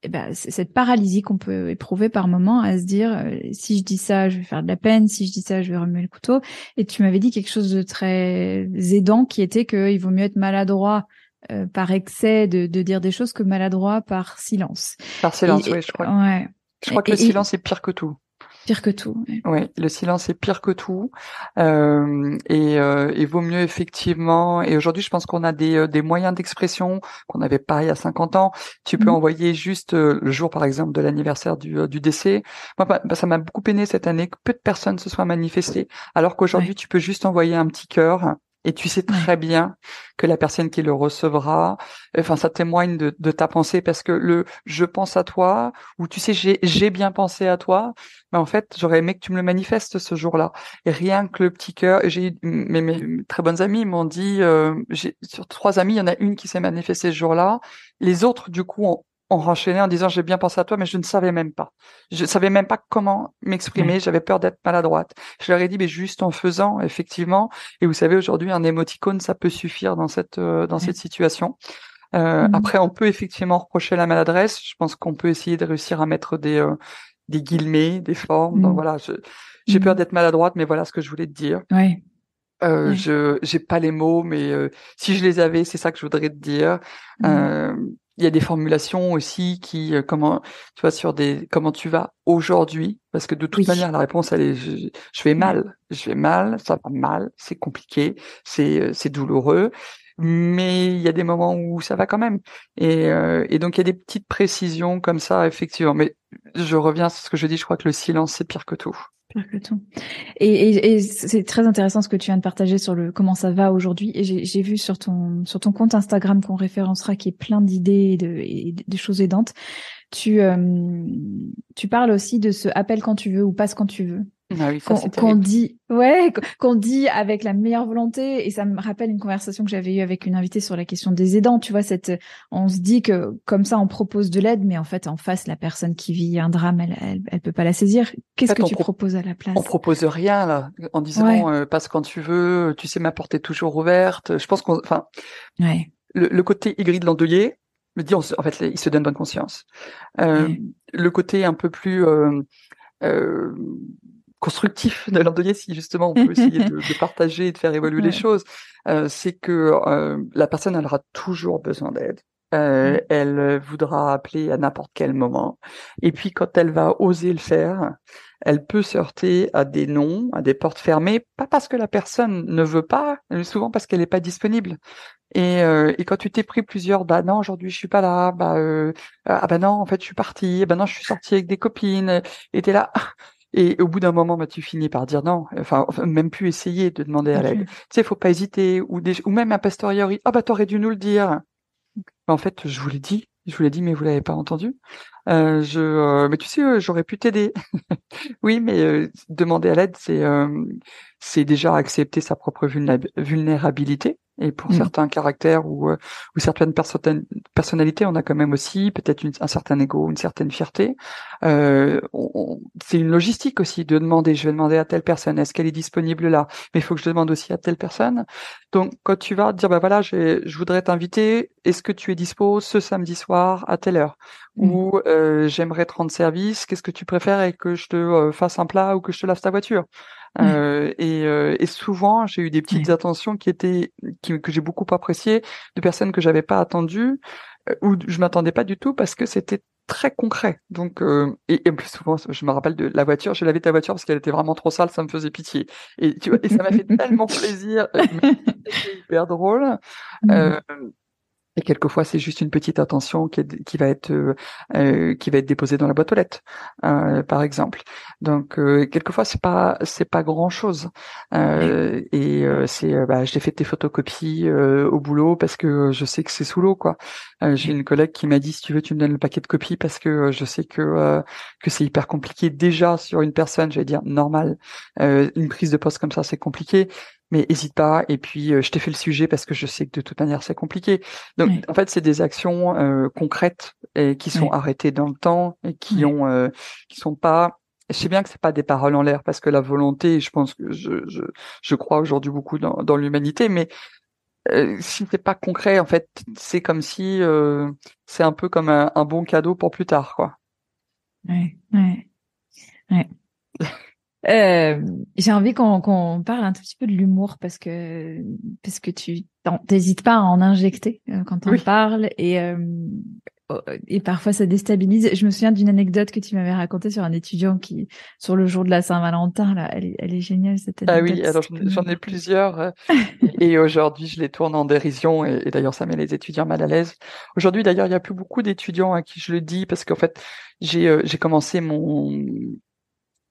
Speaker 1: eh ben, cette paralysie qu'on peut éprouver par moment à se dire euh, si je dis ça, je vais faire de la peine, si je dis ça, je vais remuer le couteau. Et tu m'avais dit quelque chose de très aidant qui était qu'il vaut mieux être maladroit euh, par excès de, de, dire des choses que maladroit par silence.
Speaker 2: Par silence, oui, je crois. Ouais. Je crois que le silence est pire que tout.
Speaker 1: Pire que tout.
Speaker 2: Oui, le silence est pire que tout. Euh, et euh, il vaut mieux effectivement. Et aujourd'hui, je pense qu'on a des, euh, des moyens d'expression qu'on n'avait pas il y a 50 ans. Tu peux mmh. envoyer juste euh, le jour, par exemple, de l'anniversaire du, du décès. Moi, bah, bah, ça m'a beaucoup peiné cette année que peu de personnes se soient manifestées, alors qu'aujourd'hui, tu peux juste envoyer un petit cœur et tu sais très bien que la personne qui le recevra, enfin, ça témoigne de, de, ta pensée parce que le je pense à toi ou tu sais j'ai bien pensé à toi, mais en fait j'aurais aimé que tu me le manifestes ce jour-là. Et rien que le petit cœur, j'ai mes, mes très bonnes amies m'ont dit, euh, j'ai sur trois amies, il y en a une qui s'est manifestée ce jour-là. Les autres du coup ont, on renchaînait en disant j'ai bien pensé à toi, mais je ne savais même pas. Je savais même pas comment m'exprimer. J'avais peur d'être maladroite. Je leur ai dit mais juste en faisant effectivement. Et vous savez aujourd'hui un émoticône ça peut suffire dans cette euh, dans cette situation. Euh, mmh Après on peut effectivement reprocher la maladresse. Je pense qu'on peut essayer de réussir à mettre des euh, des guillemets, des formes. Donc mmh. voilà, j'ai peur mmh d'être maladroite, mais voilà ce que je voulais te dire.
Speaker 1: Oui.
Speaker 2: Euh, Je j'ai pas les mots, mais euh, si je les avais, c'est ça que je voudrais te dire. Mmh. Euh, il y a des formulations aussi qui euh, comment tu vois sur des comment tu vas aujourd'hui parce que de toute manière la réponse elle est je, je vais mal. Je vais mal ça va mal c'est compliqué c'est euh, c'est douloureux. Mais il y a des moments où ça va quand même. Et, euh, et donc il y a des petites précisions comme ça effectivement. Mais je reviens sur ce que je dis je crois que le silence c'est pire que tout
Speaker 1: et, et, et c'est très intéressant ce que tu viens de partager sur le comment ça va aujourd'hui. Et j'ai vu sur ton sur ton compte Instagram qu'on référencera qui est plein d'idées et de, et de choses aidantes. Tu euh, tu parles aussi de ce appel quand tu veux ou passe quand tu veux.
Speaker 2: Ah oui,
Speaker 1: qu'on dit, ouais, qu'on dit avec la meilleure volonté. Et ça me rappelle une conversation que j'avais eue avec une invitée sur la question des aidants. Tu vois, cette, on se dit que comme ça, on propose de l'aide, mais en fait, en face, la personne qui vit un drame, elle, elle, elle peut pas la saisir. Qu'est-ce que tu proposes à la place?
Speaker 2: On propose rien là, en disant euh, passe quand tu veux. Tu sais, ma porte est toujours ouverte. Je pense qu'on, enfin,
Speaker 1: ouais.
Speaker 2: le, le, côté aigri de l'endeuillé me dit, en fait, il se donne bonne conscience. Euh, Le côté un peu plus euh, euh, constructif de l'endeuillé, si justement on peut essayer de, de, partager et de faire évoluer les choses, euh, c'est que euh, la personne elle aura toujours besoin d'aide. Euh. Elle voudra appeler à n'importe quel moment. Et puis quand elle va oser le faire, elle peut se heurter à des noms, à des portes fermées, pas parce que la personne ne veut pas, mais souvent parce qu'elle n'est pas disponible. Et, euh, et, quand tu t'es pris plusieurs, bah non, aujourd'hui je suis pas là, bah euh, ah bah non, en fait je suis partie, bah non, je suis sortie avec des copines, et t'es là. Et au bout d'un moment, bah, tu finis par dire non, enfin, même plus essayer de demander à l'aide. Tu sais, faut pas hésiter, ou, des, ou même un pastoriori, ah bah t'aurais dû nous le dire. En fait, je vous l'ai dit, je vous l'ai dit, mais vous l'avez pas entendu. Euh, je, euh, mais tu sais, euh, j'aurais pu t'aider. oui, mais euh, demander à l'aide, c'est c'est déjà accepter sa propre vulnérabilité et pour mmh. certains caractères ou, euh, ou certaines personnalités, on a quand même aussi peut-être un certain ego, une certaine fierté. Euh, c'est une logistique aussi de demander. Je vais demander à telle personne, est-ce qu'elle est disponible là? Mais il faut que je demande aussi à telle personne. Donc quand tu vas dire, bah voilà, je voudrais t'inviter. Est-ce que tu es dispo ce samedi soir à telle heure? Mmh. Ou euh, j'aimerais te rendre service. Qu'est-ce que tu préfères et que je te euh, fasse un plat ou que je te lave ta voiture? Euh, et, euh, et, souvent, j'ai eu des petites attentions qui étaient qui, que j'ai beaucoup appréciées de personnes que j'avais pas attendues euh, ou je m'attendais pas du tout parce que c'était très concret. Donc euh, et, et, plus souvent, je me rappelle de la voiture. J'ai lavé ta voiture parce qu'elle était vraiment trop sale, ça me faisait pitié. Et tu vois, et ça m'a fait tellement plaisir, c'était hyper drôle. Mmh. Et quelquefois, c'est juste une petite attention qui, est, qui va être euh, euh, qui va être déposée dans la boîte aux lettres, euh, par exemple. Donc, euh, quelquefois, c'est pas c'est pas grand chose. Euh, et euh, c'est bah, j'ai fait tes photocopies au boulot parce que je sais que c'est sous l'eau, quoi. j'ai une collègue qui m'a dit si tu veux, tu me donnes le paquet de copies parce que je sais que que c'est hyper compliqué déjà sur une personne. J'allais dire normal. une prise de poste comme ça, c'est compliqué mais hésite pas. Et puis, euh, je t'ai fait le sujet parce que je sais que de toute manière, c'est compliqué. Donc, en fait, c'est des actions euh, concrètes et qui sont arrêtées dans le temps et qui ont, euh, qui sont pas. Je sais bien que c'est pas des paroles en l'air parce que la volonté, je pense que je, je, je crois aujourd'hui beaucoup dans, dans l'humanité, mais euh, si c'est pas concret, en fait, c'est comme si c'est un peu comme un, un, bon cadeau pour plus tard, quoi.
Speaker 1: Ouais, ouais, ouais. Euh, j'ai envie qu'on qu'on parle un tout petit peu de l'humour parce que parce que tu t'hésites pas à en injecter euh, quand on parle et euh, oh, et parfois ça déstabilise. Je me souviens d'une anecdote que tu m'avais racontée sur un étudiant qui sur le jour de la Saint-Valentin là, elle est, elle est géniale cette anecdote.
Speaker 2: Ah oui, alors j'en ai plusieurs euh, et aujourd'hui je les tourne en dérision et, et d'ailleurs ça met les étudiants mal à l'aise. Aujourd'hui d'ailleurs il y a plus beaucoup d'étudiants à qui je le dis parce qu'en fait j'ai j'ai commencé mon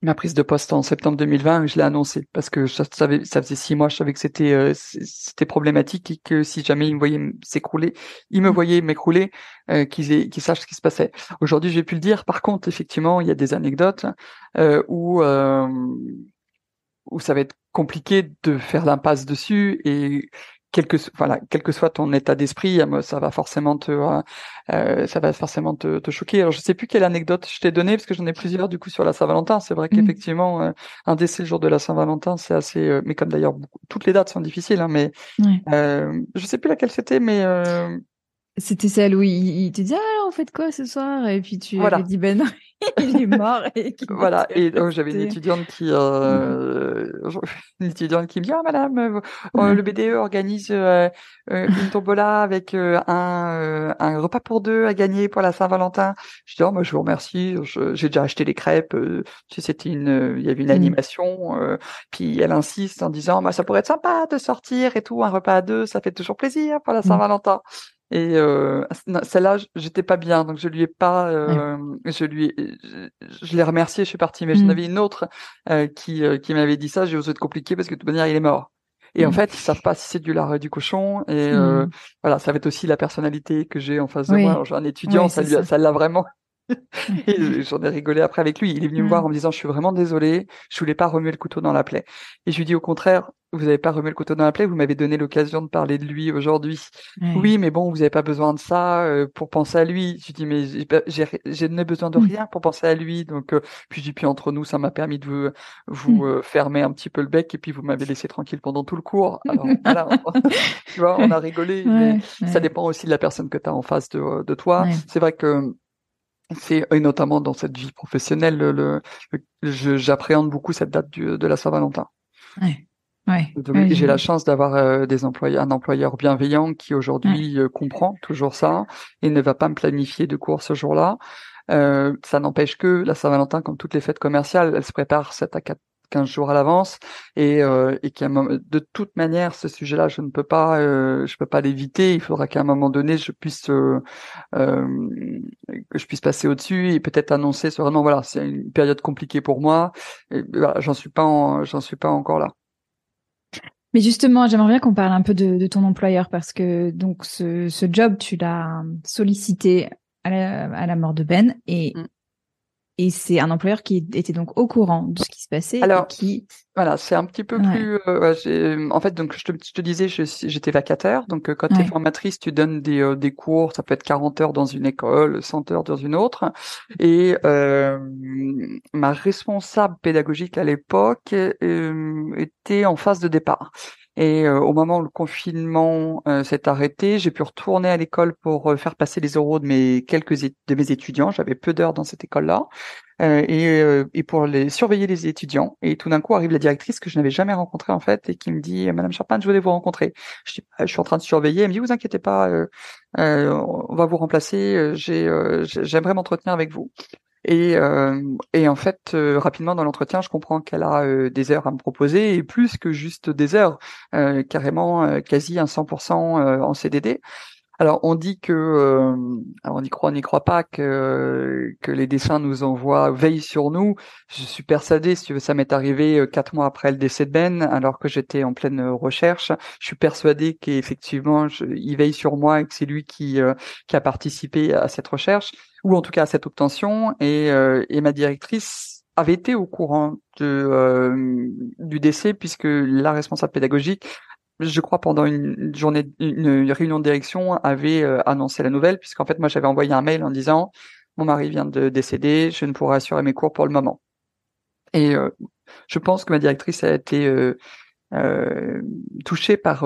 Speaker 2: ma prise de poste en septembre 2020, je l'ai annoncé parce que ça, ça faisait six mois, je savais que c'était euh, c'était problématique et que si jamais ils me voyaient s'écrouler, ils me mmh. voyaient m'écrouler, euh, qu'ils qu'ils sachent ce qui se passait. Aujourd'hui, j'ai pu le dire. Par contre, effectivement, il y a des anecdotes euh, où euh, où ça va être compliqué de faire l'impasse dessus et quel que voilà quel que soit ton état d'esprit euh, ça va forcément te euh, euh, ça va forcément te, te, choquer. Alors je sais plus quelle anecdote je t'ai donné parce que j'en ai plusieurs du coup sur la Saint-Valentin. C'est vrai mmh. qu'effectivement un décès le jour de la Saint-Valentin c'est assez mais comme d'ailleurs toutes les dates sont difficiles hein, mais je sais plus laquelle c'était mais
Speaker 1: c'était celle où il, te dit ah on fait quoi ce soir? Et puis tu
Speaker 2: voilà.
Speaker 1: dit ben il est mort et
Speaker 2: voilà et donc j'avais une étudiante qui euh, une étudiante qui me dit ah madame euh, euh, le BDE organise une tombola avec un un repas pour deux à gagner pour la Saint-Valentin. Je dis oh moi je vous remercie j'ai déjà acheté les crêpes c'était une il y avait une mmh. animation puis elle insiste en disant bah ça pourrait être sympa de sortir et tout un repas à deux ça fait toujours plaisir pour la mmh. Saint-Valentin et euh, celle-là, j'étais pas bien, donc je lui ai pas, euh, je lui, je, l'ai remercié, je suis partie. Mais j'en mmh. avais une autre euh, qui euh, qui m'avait dit ça. J'ai osé être compliqué parce que de toute manière, il est mort. Et en mmh. fait, ils savent pas si c'est du lard du cochon. Et euh, mmh. voilà, ça va être aussi la personnalité que j'ai en face de moi. J'ai un étudiant, ça, ça l'a vraiment et j'en ai rigolé après avec lui. Il est venu me voir en me disant, je suis vraiment désolé, je voulais pas remuer le couteau dans la plaie. Et je lui dis au contraire, vous n'avez pas remué le couteau dans la plaie, vous m'avez donné l'occasion de parler de lui aujourd'hui. Oui, mais bon, vous n'avez pas besoin de ça euh, pour penser à lui. Je lui dis, mais j'ai besoin de rien pour penser à lui. Donc, euh, puis je dis, puis entre nous, ça m'a permis de vous, vous euh, fermer un petit peu le bec et puis vous m'avez laissé tranquille pendant tout le cours. Alors, voilà, tu vois, on a rigolé, mais ça dépend aussi de la personne que tu as en face de, de toi. C'est vrai que c'est et notamment dans cette vie professionnelle, le, j'appréhende beaucoup cette date du, de la Saint-Valentin.
Speaker 1: Ouais. Ouais,
Speaker 2: j'ai la chance d'avoir euh, des employés, un employeur bienveillant qui aujourd'hui euh, comprend toujours ça et ne va pas me planifier de cours ce jour-là. Euh, ça n'empêche que la Saint-Valentin, comme toutes les fêtes commerciales, elle se prépare 7 à 4 15 jours à l'avance et, euh, et qu'à de toute manière ce sujet-là je ne peux pas euh, je peux pas l'éviter il faudra qu'à un moment donné je puisse euh, euh que je puisse passer au-dessus et peut-être annoncer vraiment voilà c'est une période compliquée pour moi et voilà, j'en suis pas j'en suis pas encore là
Speaker 1: mais justement, j'aimerais bien qu'on parle un peu de, de, ton employeur parce que donc ce, ce job, tu l'as sollicité à la, à la, mort de Ben et mm. Et c'est un employeur qui était donc au courant de ce qui se passait.
Speaker 2: Alors,
Speaker 1: qui...
Speaker 2: voilà, c'est un petit peu plus. Euh, en fait, donc je te, je te disais, j'étais vacataire. Donc, euh, quand tu es formatrice, tu donnes des, euh, des cours. Ça peut être 40 heures dans une école, 100 heures dans une autre. Et euh, ma responsable pédagogique à l'époque était en phase de départ. Et au moment où le confinement s'est arrêté, j'ai pu retourner à l'école pour faire passer les euros de mes quelques de mes étudiants. J'avais peu d'heures dans cette école-là. Euh, et, euh, et, pour les surveiller les étudiants. Et tout d'un coup arrive la directrice que je n'avais jamais rencontrée en fait et qui me dit Madame Charpin, je voulais vous rencontrer. Je dis bah, je suis en train de surveiller. Elle me dit vous inquiétez pas, euh, on va vous remplacer. J'ai j'aimerais m'entretenir avec vous. Et, et, en fait, rapidement dans l'entretien, je comprends qu'elle a des heures à me proposer et plus que juste des heures, carrément quasi un 100% en CDD. Alors on dit que, euh, on y croit, on n'y croit pas que que les dessins nous envoient, veillent sur nous. Je suis persuadé, si tu veux, ça m'est arrivé euh, quatre mois après le décès de Ben, alors que j'étais en pleine recherche. Je suis persuadé qu'effectivement, il veille sur moi et que c'est lui qui euh, qui a participé à cette recherche ou en tout cas à cette obtention. Et, et ma directrice avait été au courant de, du décès puisque la responsable pédagogique je crois pendant une journée, une réunion de direction, avait euh, annoncé la nouvelle, puisqu'en fait moi j'avais envoyé un mail en disant mon mari vient de décéder, je ne pourrai assurer mes cours pour le moment. Et euh, je pense que ma directrice a été euh, euh touchée par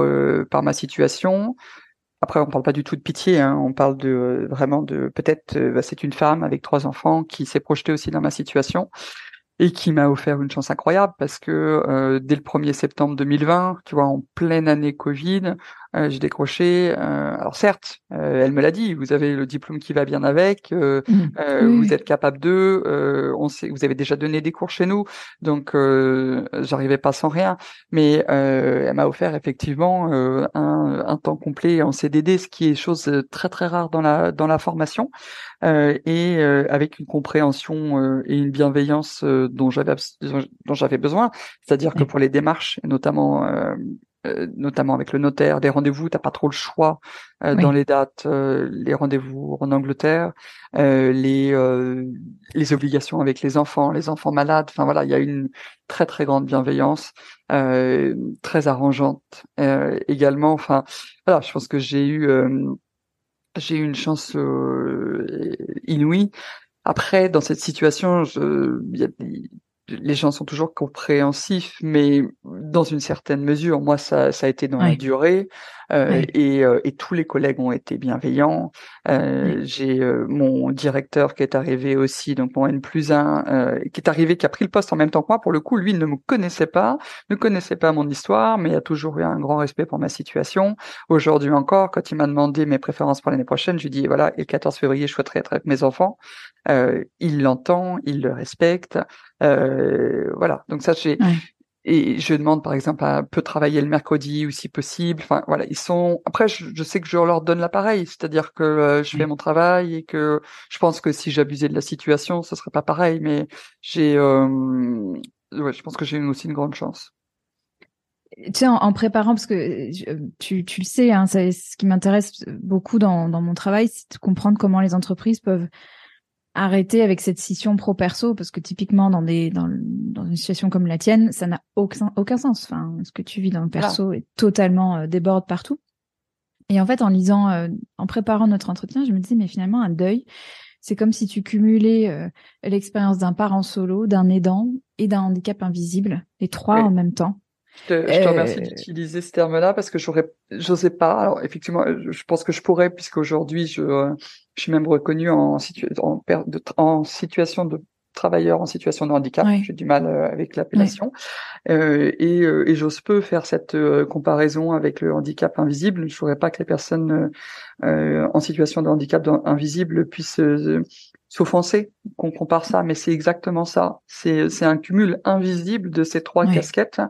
Speaker 2: par ma situation. Après, on parle pas du tout de pitié, hein, on parle de vraiment de peut-être bah, c'est une femme avec trois enfants qui s'est projetée aussi dans ma situation et qui m'a offert une chance incroyable parce que euh, dès le 1er septembre 2020, tu vois, en pleine année Covid, euh, j'ai décroché. Euh, alors certes, euh, elle me l'a dit, vous avez le diplôme qui va bien avec, mmh. vous êtes capable de, on sait, vous avez déjà donné des cours chez nous, donc j'arrivais pas sans rien. Mais elle m'a offert effectivement un, un, temps complet en CDD, ce qui est chose très très rare dans la dans la formation, et avec une compréhension et une bienveillance dont j'avais dont j'avais besoin. C'est-à-dire que pour les démarches, notamment euh, notamment avec le notaire, des rendez-vous, t'as pas trop le choix euh, dans les dates, euh, les rendez-vous en Angleterre, les les obligations avec les enfants, les enfants malades. Enfin voilà, il y a une très très grande bienveillance, très arrangeante également. Enfin voilà, je pense que j'ai eu j'ai eu une chance inouïe. Après, dans cette situation, je, y a, les gens sont toujours compréhensifs, mais dans une certaine mesure. Moi, ça, ça a été dans la durée. Euh, et, euh, et, tous les collègues ont été bienveillants. Euh, J'ai euh, mon directeur qui est arrivé aussi, donc mon N plus 1, qui est arrivé, qui a pris le poste en même temps que moi. Pour le coup, lui, il ne me connaissait pas, ne connaissait pas mon histoire, mais il a toujours eu un grand respect pour ma situation. Aujourd'hui encore, quand il m'a demandé mes préférences pour l'année prochaine, je lui dis, voilà, et le 14 février, je souhaiterais être avec mes enfants. Il l'entend, il le respecte. voilà, donc ça, j'ai et je demande par exemple à peu travailler le mercredi ou si possible. Enfin voilà, ils sont. Après, je, sais que je leur donne l'appareil, c'est-à-dire que euh, je fais mon travail et que je pense que si j'abusais de la situation, ce serait pas pareil. Mais j'ai, euh... ouais, je pense que j'ai aussi une grande chance.
Speaker 1: Tu sais, en, préparant, parce que euh, tu, tu le sais, hein, c'est ce qui m'intéresse beaucoup dans, dans mon travail, c'est de comprendre comment les entreprises peuvent arrêter avec cette scission pro-perso parce que typiquement dans des dans, dans une situation comme la tienne, ça n'a aucun aucun sens. Enfin, ce que tu vis dans le perso est totalement euh, déborde partout. Et en fait, en lisant, euh, en préparant notre entretien, je me dis mais finalement un deuil, c'est comme si tu cumulais euh, l'expérience d'un parent solo, d'un aidant et d'un handicap invisible, les trois en même temps.
Speaker 2: Je te, je te remercie d'utiliser ce terme-là parce que j'aurais, j'osais pas. Alors effectivement, je pense que je pourrais puisqu'aujourd'hui je, je suis même reconnu en, en, de, en situation de travailleur en situation de handicap. J'ai du mal euh, avec l'appellation. Euh, et, euh, et j'ose peu faire cette comparaison avec le handicap invisible. Je ne voudrais pas que les personnes en situation de handicap invisible puissent s'offenser qu'on compare ça, mais c'est exactement ça. C'est c'est un cumul invisible de ces trois casquettes,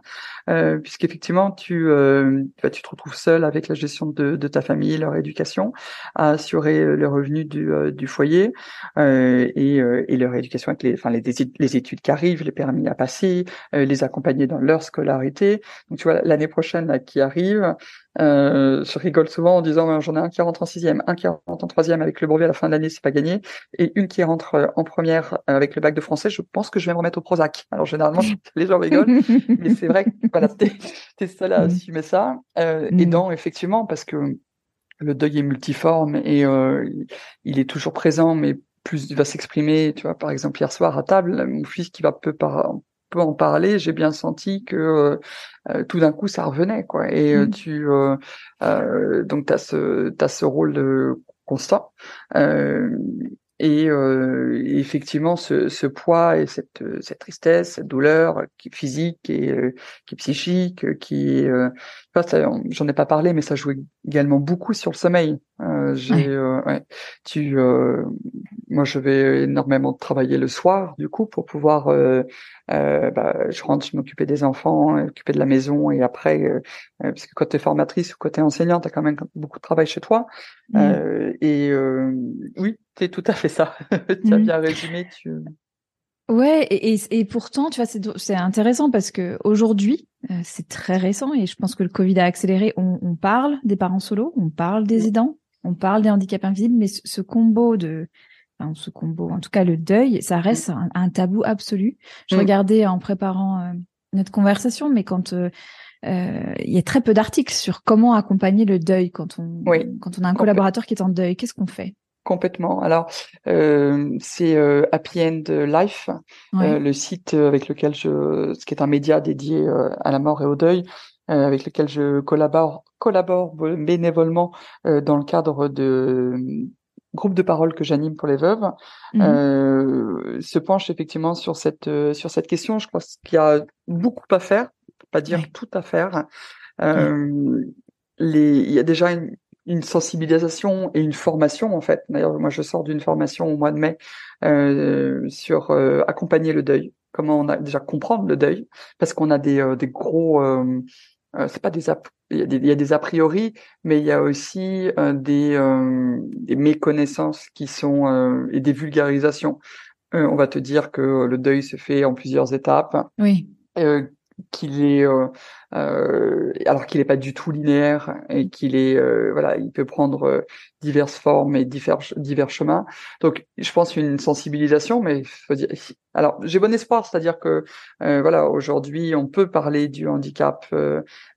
Speaker 2: euh, puisqu'effectivement tu euh, bah, tu te retrouves seul avec la gestion de, de ta famille, leur éducation, à assurer le revenu du, euh, du foyer euh, et, euh, et leur éducation avec les enfin les, les études qui arrivent, les permis à passer, euh, les accompagner dans leur scolarité. Donc tu vois l'année prochaine là, qui arrive, euh, je rigole souvent en disant j'en ai un qui rentre en sixième, un qui rentre en troisième avec le brevet à la fin de l'année, c'est pas gagné, et une qui rentre euh, en première euh, avec le bac de français. Je pense que je vais me remettre au Prozac. Alors généralement les gens rigolent, mais c'est vrai que voilà, t'es es seul à mm. assumer ça. Euh, Et mm. non, effectivement, parce que le deuil est multiforme et euh, il est toujours présent, mais plus il va s'exprimer. Tu vois, par exemple hier soir à table, mon fils qui va peu par en parler, j'ai bien senti que euh, tout d'un coup ça revenait quoi. Et mmh. tu donc t'as ce t'as ce rôle de constant. Et, effectivement, ce, ce, poids et cette, cette tristesse, cette douleur qui est physique et qui est psychique, qui est, j'en ai pas parlé, mais ça joue également beaucoup sur le sommeil. j'ai, ouais. tu, moi, je vais énormément travailler le soir, du coup, pour pouvoir euh, bah, je rentre, je m'occupais des enfants, m'occuper de la maison et après, euh, euh, parce que quand tu es formatrice ou quand tu es enseignante, tu as quand même beaucoup de travail chez toi. Mmh. Euh, et oui, c'est tout à fait ça. tu as mmh. bien résumé. Tu...
Speaker 1: Ouais, et, et, pourtant, tu vois, c'est intéressant parce que aujourd'hui, c'est très récent et je pense que le Covid a accéléré. On, on parle des parents solos, on parle des mmh. aidants, on parle des handicaps invisibles, mais ce combo de ce combo, en tout cas le deuil, ça mm. reste un, tabou absolu. Je mm. regardais en préparant euh, notre conversation, mais quand euh, euh, il y a très peu d'articles sur comment accompagner le deuil quand on quand on a un collaborateur qui est en deuil, qu'est-ce qu'on fait?
Speaker 2: Complètement. Alors, c'est Happy End Life, le site avec lequel je, ce qui est un média dédié à la mort et au deuil, avec lequel je collabore collabore bénévolement dans le cadre de groupe de parole que j'anime pour les veuves mmh euh, se penche effectivement sur cette euh, sur cette question. Je pense qu'il y a beaucoup à faire, pas dire tout à faire. Euh, les, il y a déjà une, une, sensibilisation et une formation en fait. D'ailleurs, moi, je sors d'une formation au mois de mai euh, sur euh, accompagner le deuil. Comment on a déjà comprendre le deuil, parce qu'on a des, des gros euh, c'est pas des il y, a des, il y, a des a priori, mais il y a aussi euh, des, euh, des méconnaissances qui sont euh, et des vulgarisations. on va te dire que le deuil se fait en plusieurs étapes.
Speaker 1: Oui.
Speaker 2: qu'il est alors qu'il n'est pas du tout linéaire et qu'il est voilà il peut prendre diverses formes et divers divers chemins donc je pense une sensibilisation mais faut dire alors j'ai bon espoir c'est-à-dire que voilà aujourd'hui on peut parler du handicap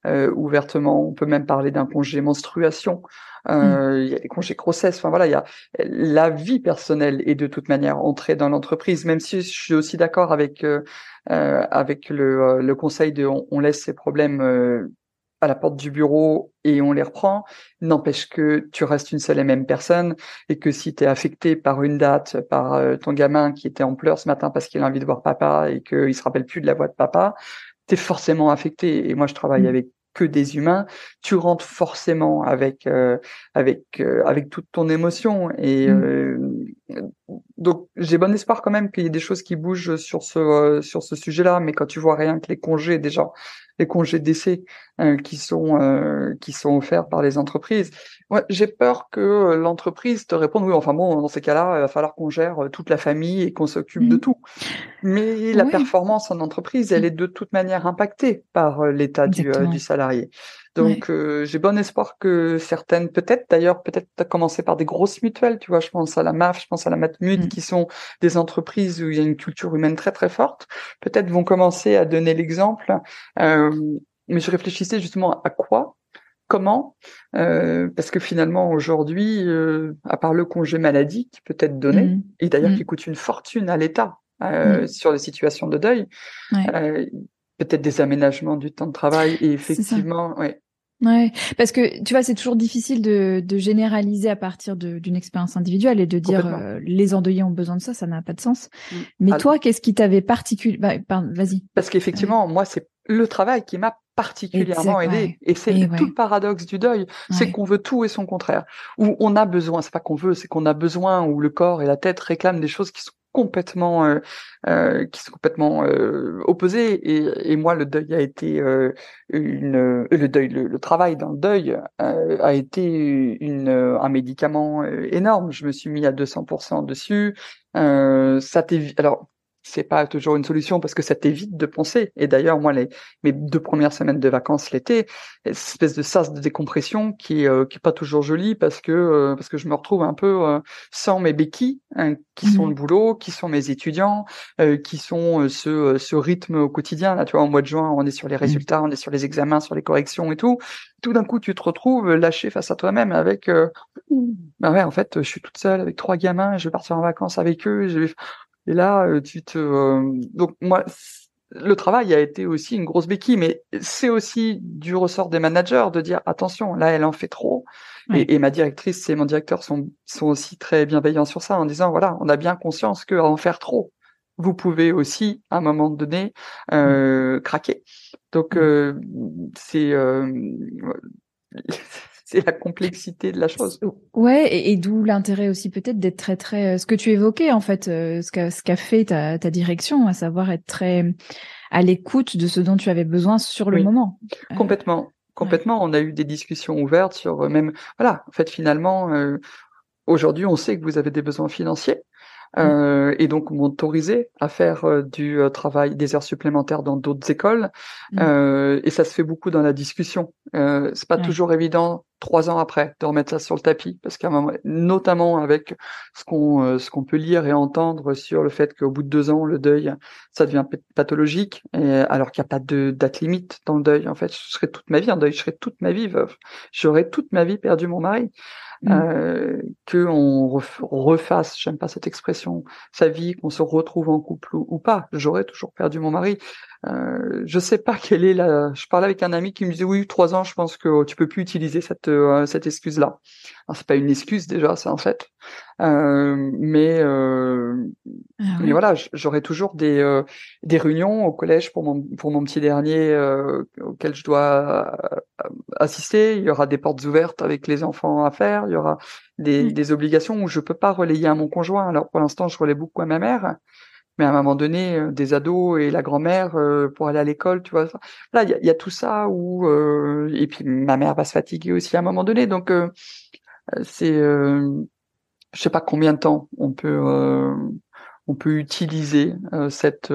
Speaker 2: euh, ouvertement. On peut même parler d'un congé menstruation. Euh, mmh. Il y a des congés grossesse. Enfin voilà, il y a la vie personnelle est de toute manière entrée dans l'entreprise. Même si je suis aussi d'accord avec euh, avec le, le conseil de on, laisse ses problèmes à la porte du bureau et on les reprend, n'empêche que tu restes une seule et même personne et que si tu es affecté par une date, par ton gamin qui était en pleurs ce matin parce qu'il a envie de voir papa et qu'il se rappelle plus de la voix de papa, tu es forcément affecté. Et moi, je travaille mmh. avec que des humains, tu rentres forcément avec euh, avec euh, avec toute ton émotion et mmh. euh, donc j'ai bon espoir quand même qu'il y ait des choses qui bougent sur ce sur ce sujet-là mais quand tu vois rien que les congés déjà les congés d'essai qui sont qui sont offerts par les entreprises. Ouais, j'ai peur que l'entreprise te réponde oui enfin bon dans ces cas-là il va falloir qu'on gère toute la famille et qu'on s'occupe de mmh. tout. Mais la performance en entreprise elle mmh. est de toute manière impactée par l'état du, du salarié donc euh, j'ai bon espoir que certaines, peut-être d'ailleurs, peut-être commencer par des grosses mutuelles, tu vois, je pense à la MAF, je pense à la Matmut, mmh. qui sont des entreprises où il y a une culture humaine très très forte, peut-être vont commencer à donner l'exemple. Euh, mais je réfléchissais justement à quoi comment euh, Parce que finalement, aujourd'hui, à part le congé maladie qui peut être donné, mmh. et d'ailleurs mmh. qui coûte une fortune à l'État sur les situations de deuil, peut-être des aménagements du temps de travail et effectivement, ouais.
Speaker 1: Ouais, parce que tu vois, c'est toujours difficile de, de généraliser à partir d'une expérience individuelle et de dire euh, les endeuillés ont besoin de ça, ça n'a pas de sens. Mm. Mais toi, qu'est-ce qui t'avait particulier bah, Vas-y.
Speaker 2: Parce qu'effectivement, moi, c'est le travail qui m'a particulièrement aidé. Et c'est tout le paradoxe du deuil, c'est qu'on veut tout et son contraire. Ou on a besoin, c'est pas qu'on veut, c'est qu'on a besoin, où le corps et la tête réclament des choses qui sont complètement euh, euh, qui sont complètement euh, opposés. Et, et, moi le deuil a été euh, une le deuil le, travail dans le deuil a été une un médicament énorme. Je me suis mis à 200% dessus. Ça alors c'est pas toujours une solution parce que ça t'évite de penser. Et d'ailleurs, moi, les, mes deux premières semaines de vacances l'été, espèce de sas de décompression qui, euh, qui est pas toujours jolie parce que euh, parce que je me retrouve un peu euh, sans mes béquilles, hein, qui sont mmh le boulot, qui sont mes étudiants, qui sont ce, ce rythme au quotidien. Là, tu vois, en mois de juin, on est sur les mmh. résultats, on est sur les examens, sur les corrections et tout. Tout d'un coup, tu te retrouves lâché face à toi-même avec, bah ouais, en fait, je suis toute seule avec trois gamins, je vais partir en vacances avec eux, je vais et là, euh, tu te euh, donc moi le travail a été aussi une grosse béquille, mais c'est aussi du ressort des managers de dire attention, là elle en fait trop. Et, ma directrice et mon directeur sont, sont aussi très bienveillants sur ça en disant voilà, on a bien conscience que en faire trop, vous pouvez aussi à un moment donné euh, craquer. Donc euh, c'est c'est la complexité de la chose.
Speaker 1: Ouais, et, d'où l'intérêt aussi peut-être d'être très très euh, ce que tu évoquais en fait, euh, ce qu'a ce qu'a fait ta, ta direction, à savoir être très à l'écoute de ce dont tu avais besoin sur le moment.
Speaker 2: Euh, complètement, complètement. On a eu des discussions ouvertes sur même voilà, en fait finalement aujourd'hui on sait que vous avez des besoins financiers. Mmh. Euh, et donc m'autoriser à faire euh, du euh, travail des heures supplémentaires dans d'autres écoles. Mmh. Euh, et ça se fait beaucoup dans la discussion. Euh, c'est pas toujours évident trois ans après de remettre ça sur le tapis, parce qu'à un moment, notamment avec ce qu'on ce qu'on peut lire et entendre sur le fait qu'au bout de deux ans le deuil ça devient pathologique, et, alors qu'il n'y a pas de date limite dans le deuil. En fait, je serai toute ma vie en deuil, je serai toute ma vie veuve, j'aurais toute ma vie perdu mon mari. Mmh. Euh, que on refasse, j'aime pas cette expression, sa vie, qu'on se retrouve en couple ou, pas. J'aurais toujours perdu mon mari. Euh, je sais pas quelle est la. Je parlais avec un ami qui me disait oui, trois ans, je pense que tu peux plus utiliser cette euh, cette excuse là. C'est pas une excuse déjà, ça en fait. Euh, mais euh, ah mais voilà, j'aurai toujours des euh, des réunions au collège pour mon pour mon petit dernier euh, auquel je dois assister. Il y aura des portes ouvertes avec les enfants à faire. Il y aura des, mmh. des obligations où je peux pas relayer à mon conjoint. Alors pour l'instant, je relais beaucoup à ma mère mais à un moment donné, euh, des ados et la grand-mère euh, pour aller à l'école, tu vois. Là, il y a, y a, tout ça où euh, et puis ma mère va se fatiguer aussi à un moment donné, donc c'est, je sais pas combien de temps on peut on peut utiliser cette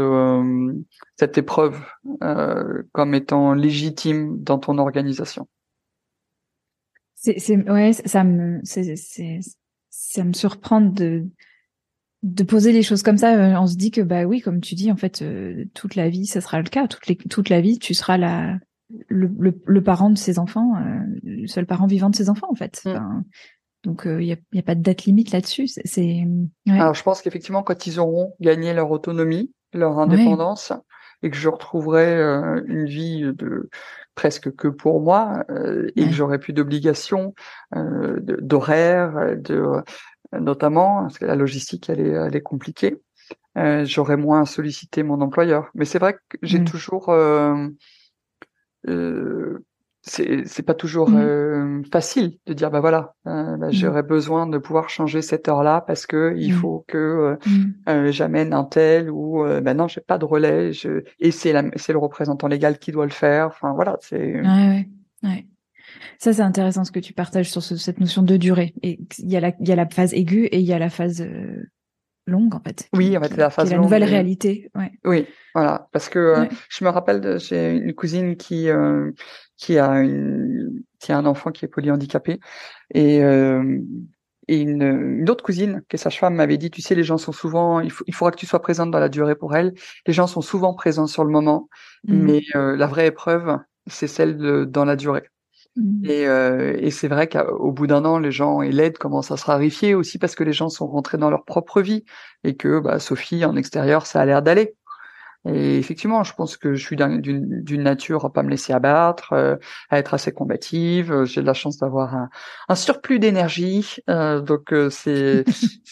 Speaker 2: cette épreuve comme étant légitime dans ton organisation.
Speaker 1: C'est, ouais, ça me, c'est, ça me surprend de de poser les choses comme ça, euh, on se dit que bah oui, comme tu dis, en fait, euh, toute la vie, ça sera le cas. Toute, les, toute la vie, tu seras la, le, le, parent de ses enfants, euh, le seul parent vivant de ses enfants, en fait. Mm. Donc il n'y a, y a, pas de date limite là-dessus. C'est.
Speaker 2: Alors je pense qu'effectivement, quand ils auront gagné leur autonomie, leur indépendance, et que je retrouverais une vie de presque que pour moi et que j'aurais plus d'obligations, d'horaires, de, notamment parce que la logistique elle est, elle est compliquée. j'aurais moins sollicité mon employeur. Mais c'est vrai que j'ai mmh. toujours euh, c'est c'est pas toujours mmh. euh, facile de dire bah voilà euh, bah, mmh. j'aurais besoin de pouvoir changer cette heure là parce que il mmh. faut que j'amène un tel ou bah non j'ai pas de relais je... et c'est la c'est le représentant légal qui doit le faire enfin voilà c'est
Speaker 1: ouais, ouais. Ça, c'est intéressant ce que tu partages sur cette notion de durée. Et il y a la, il y a la phase aiguë et il y a la phase longue en fait.
Speaker 2: Oui, en fait, la phase
Speaker 1: la nouvelle réalité. Ouais.
Speaker 2: Oui, voilà, parce que euh, je me rappelle, j'ai une cousine qui euh, qui a une qui a un enfant qui est polyhandicapé et euh, et une, une, autre cousine qui est sage-femme m'avait dit, tu sais, les gens sont souvent, il, faut, il faudra que tu sois présente dans la durée pour elle. Les gens sont souvent présents sur le moment, mmh. mais la vraie épreuve, c'est celle de, dans la durée. Et, euh, et c'est vrai qu'au bout d'un an, les gens et l'aide commencent à se rarifier aussi parce que les gens sont rentrés dans leur propre vie et que bah, Sophie en extérieur, ça a l'air d'aller. Et effectivement, je pense que je suis d'une nature à pas me laisser abattre, euh, à être assez combative. J'ai de la chance d'avoir un, un, surplus d'énergie. Euh, donc euh, c'est,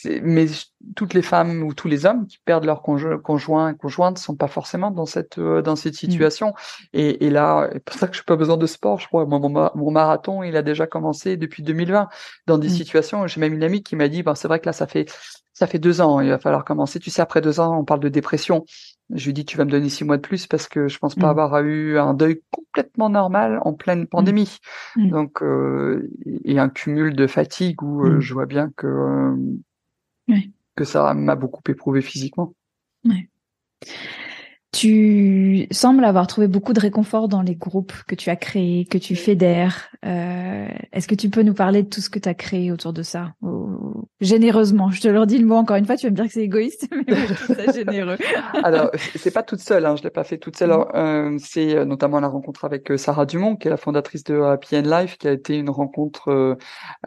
Speaker 2: mais toutes les femmes ou tous les hommes qui perdent leur conjoint, conjoint conjointe sont pas forcément dans cette euh, dans cette mmh. situation. Et, et, là, c'est pour ça que je n'ai pas besoin de sport. Je crois mon, mon, marathon, il a déjà commencé depuis 2020 dans des mmh. situations. J'ai même une amie qui m'a dit, ben c'est vrai que là ça fait ça fait deux ans, il va falloir commencer. Tu sais, après deux ans, on parle de dépression. Je lui dis, tu vas me donner six mois de plus parce que je pense pas mmh. avoir eu un deuil complètement normal en pleine mmh. pandémie. Mmh. Donc, euh, et un cumul de fatigue où euh, je vois bien que euh, que ça m'a beaucoup éprouvé physiquement.
Speaker 1: Tu sembles avoir trouvé beaucoup de réconfort dans les groupes que tu as créés, que tu fédères. Euh, Est-ce que tu peux nous parler de tout ce que tu as créé autour de ça? Généreusement, je te leur dis le mot encore une fois, tu vas me dire que c'est égoïste, mais je trouve ça généreux.
Speaker 2: Alors, c'est pas toute seule, hein, je l'ai pas fait toute seule. Mm. Euh, c'est euh, notamment la rencontre avec euh, Sarah Dumont, qui est la fondatrice de Happy End Life, qui a été une rencontre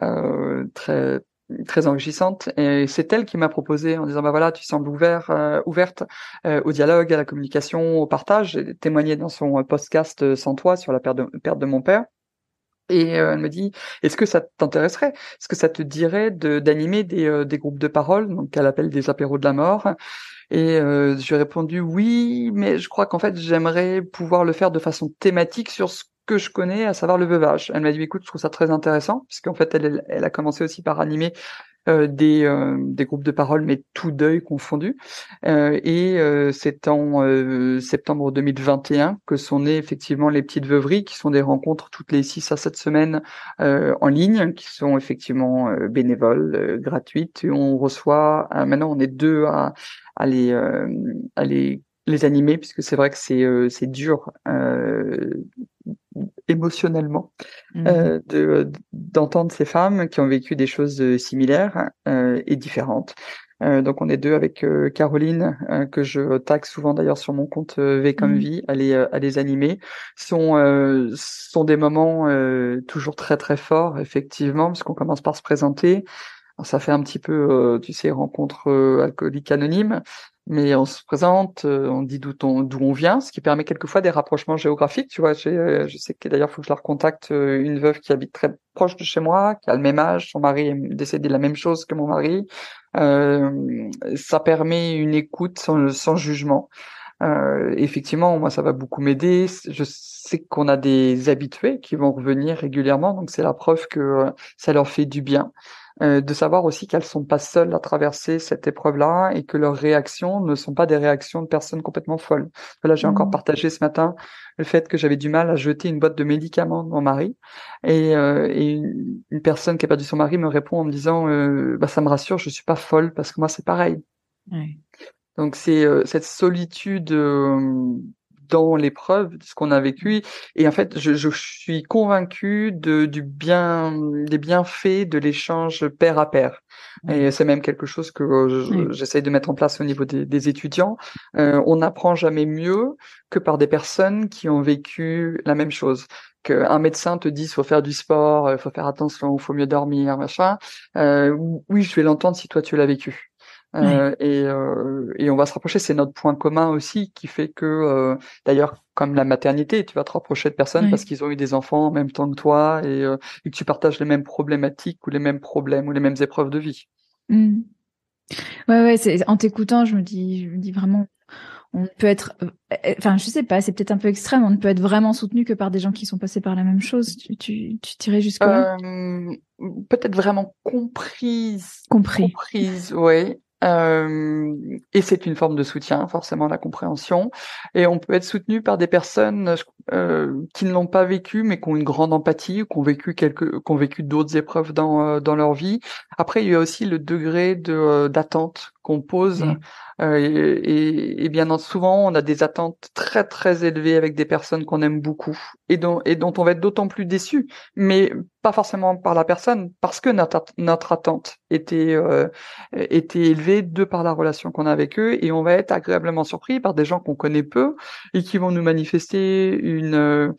Speaker 2: euh très très enrichissante. Et c'est elle qui m'a proposé en disant bah voilà tu sembles ouvert euh, ouverte euh, au dialogue à la communication au partage. J'ai témoigné dans son podcast sans toi sur la perte de, perte de mon père. Et euh, elle me dit est-ce que ça t'intéresserait? Est-ce que ça te dirait de d'animer des, des groupes de parole? Donc qu'elle appelle des apéros de la mort. Et euh, j'ai répondu oui, mais je crois qu'en fait j'aimerais pouvoir le faire de façon thématique sur ce que je connais, à savoir le veuvage. Elle m'a dit écoute, je trouve ça très intéressant, puisqu'en fait elle, elle, a commencé aussi par animer euh, des, euh, des groupes de parole, mais tout deuil confondu. Euh, et c'est en septembre 2021 que sont nées effectivement les petites veuveries, qui sont des rencontres toutes les 6 à 7 semaines en ligne, qui sont effectivement bénévoles, gratuites. Et on reçoit, maintenant on est deux à, à les, à les les animer puisque c'est vrai que c'est c'est dur euh, émotionnellement mmh euh, de d'entendre ces femmes qui ont vécu des choses euh, similaires euh, et différentes. Euh, donc on est deux avec euh, Caroline que je taxe souvent d'ailleurs sur mon compte V comme mmh vie à les à les animer. sont sont des moments toujours très très forts effectivement parce qu'on commence par se présenter. ça fait un petit peu, tu sais, rencontre alcoolique anonyme mais on se présente, euh, on dit d'où on, vient, ce qui permet quelquefois des rapprochements géographiques. Tu vois, euh, je sais que d'ailleurs, faut que je la recontacte euh, une veuve qui habite très proche de chez moi, qui a le même âge, son mari est décédé la même chose que mon mari. ça permet une écoute sans, sans jugement. effectivement, moi, ça va beaucoup m'aider. Je sais qu'on a des habitués qui vont revenir régulièrement, donc c'est la preuve que ça leur fait du bien. Euh, de savoir aussi qu'elles sont pas seules à traverser cette épreuve-là et que leurs réactions ne sont pas des réactions de personnes complètement folles. Là, j'ai encore mmh. partagé ce matin le fait que j'avais du mal à jeter une boîte de médicaments de mon mari et, euh, et une, personne qui a perdu son mari me répond en me disant euh, bah ça me rassure, je suis pas folle parce que moi c'est pareil. Donc c'est cette solitude dans l'épreuve de ce qu'on a vécu. Et en fait, je, je suis convaincu de, du bien, des bienfaits de l'échange pair à pair. Et c'est même quelque chose que euh, j'essaie de mettre en place au niveau des, des étudiants. Euh, on n'apprend jamais mieux que par des personnes qui ont vécu la même chose qu'un médecin te dise faut faire du sport, euh, faut faire attention, faut mieux dormir, machin. Euh, oui, je vais l'entendre si toi tu l'as vécu. Euh, et, euh, et on va se rapprocher. C'est notre point commun aussi qui fait que, euh, d'ailleurs, comme la maternité, tu vas te rapprocher de personnes parce qu'ils ont eu des enfants en même temps que toi et, et, que tu partages les mêmes problématiques ou les mêmes problèmes ou les mêmes épreuves de vie.
Speaker 1: Mmh. Ouais, ouais. C'est en t'écoutant, je me dis, je me dis vraiment, on peut être, enfin, je sais pas, c'est peut-être un peu extrême. On ne peut être vraiment soutenu que par des gens qui sont passés par la même chose. Tu, tu, tu tirais jusque là.
Speaker 2: peut-être vraiment comprise.
Speaker 1: Compris.
Speaker 2: Comprise, ouais. Euh, et c'est une forme de soutien, forcément, la compréhension. Et on peut être soutenu par des personnes euh, qui ne l'ont pas vécu, mais qui ont une grande empathie, qui ont vécu quelques, qui ont vécu d'autres épreuves dans euh, dans leur vie. Après, il y a aussi le degré de euh, d'attente qu'on pose. Mmh. Euh, et, et, bien souvent, on a des attentes très très élevées avec des personnes qu'on aime beaucoup et dont et dont on va être d'autant plus déçu, mais pas forcément par la personne, parce que notre notre attente était euh, était élevée de par la relation qu'on a avec eux, et on va être agréablement surpris par des gens qu'on connaît peu et qui vont nous manifester une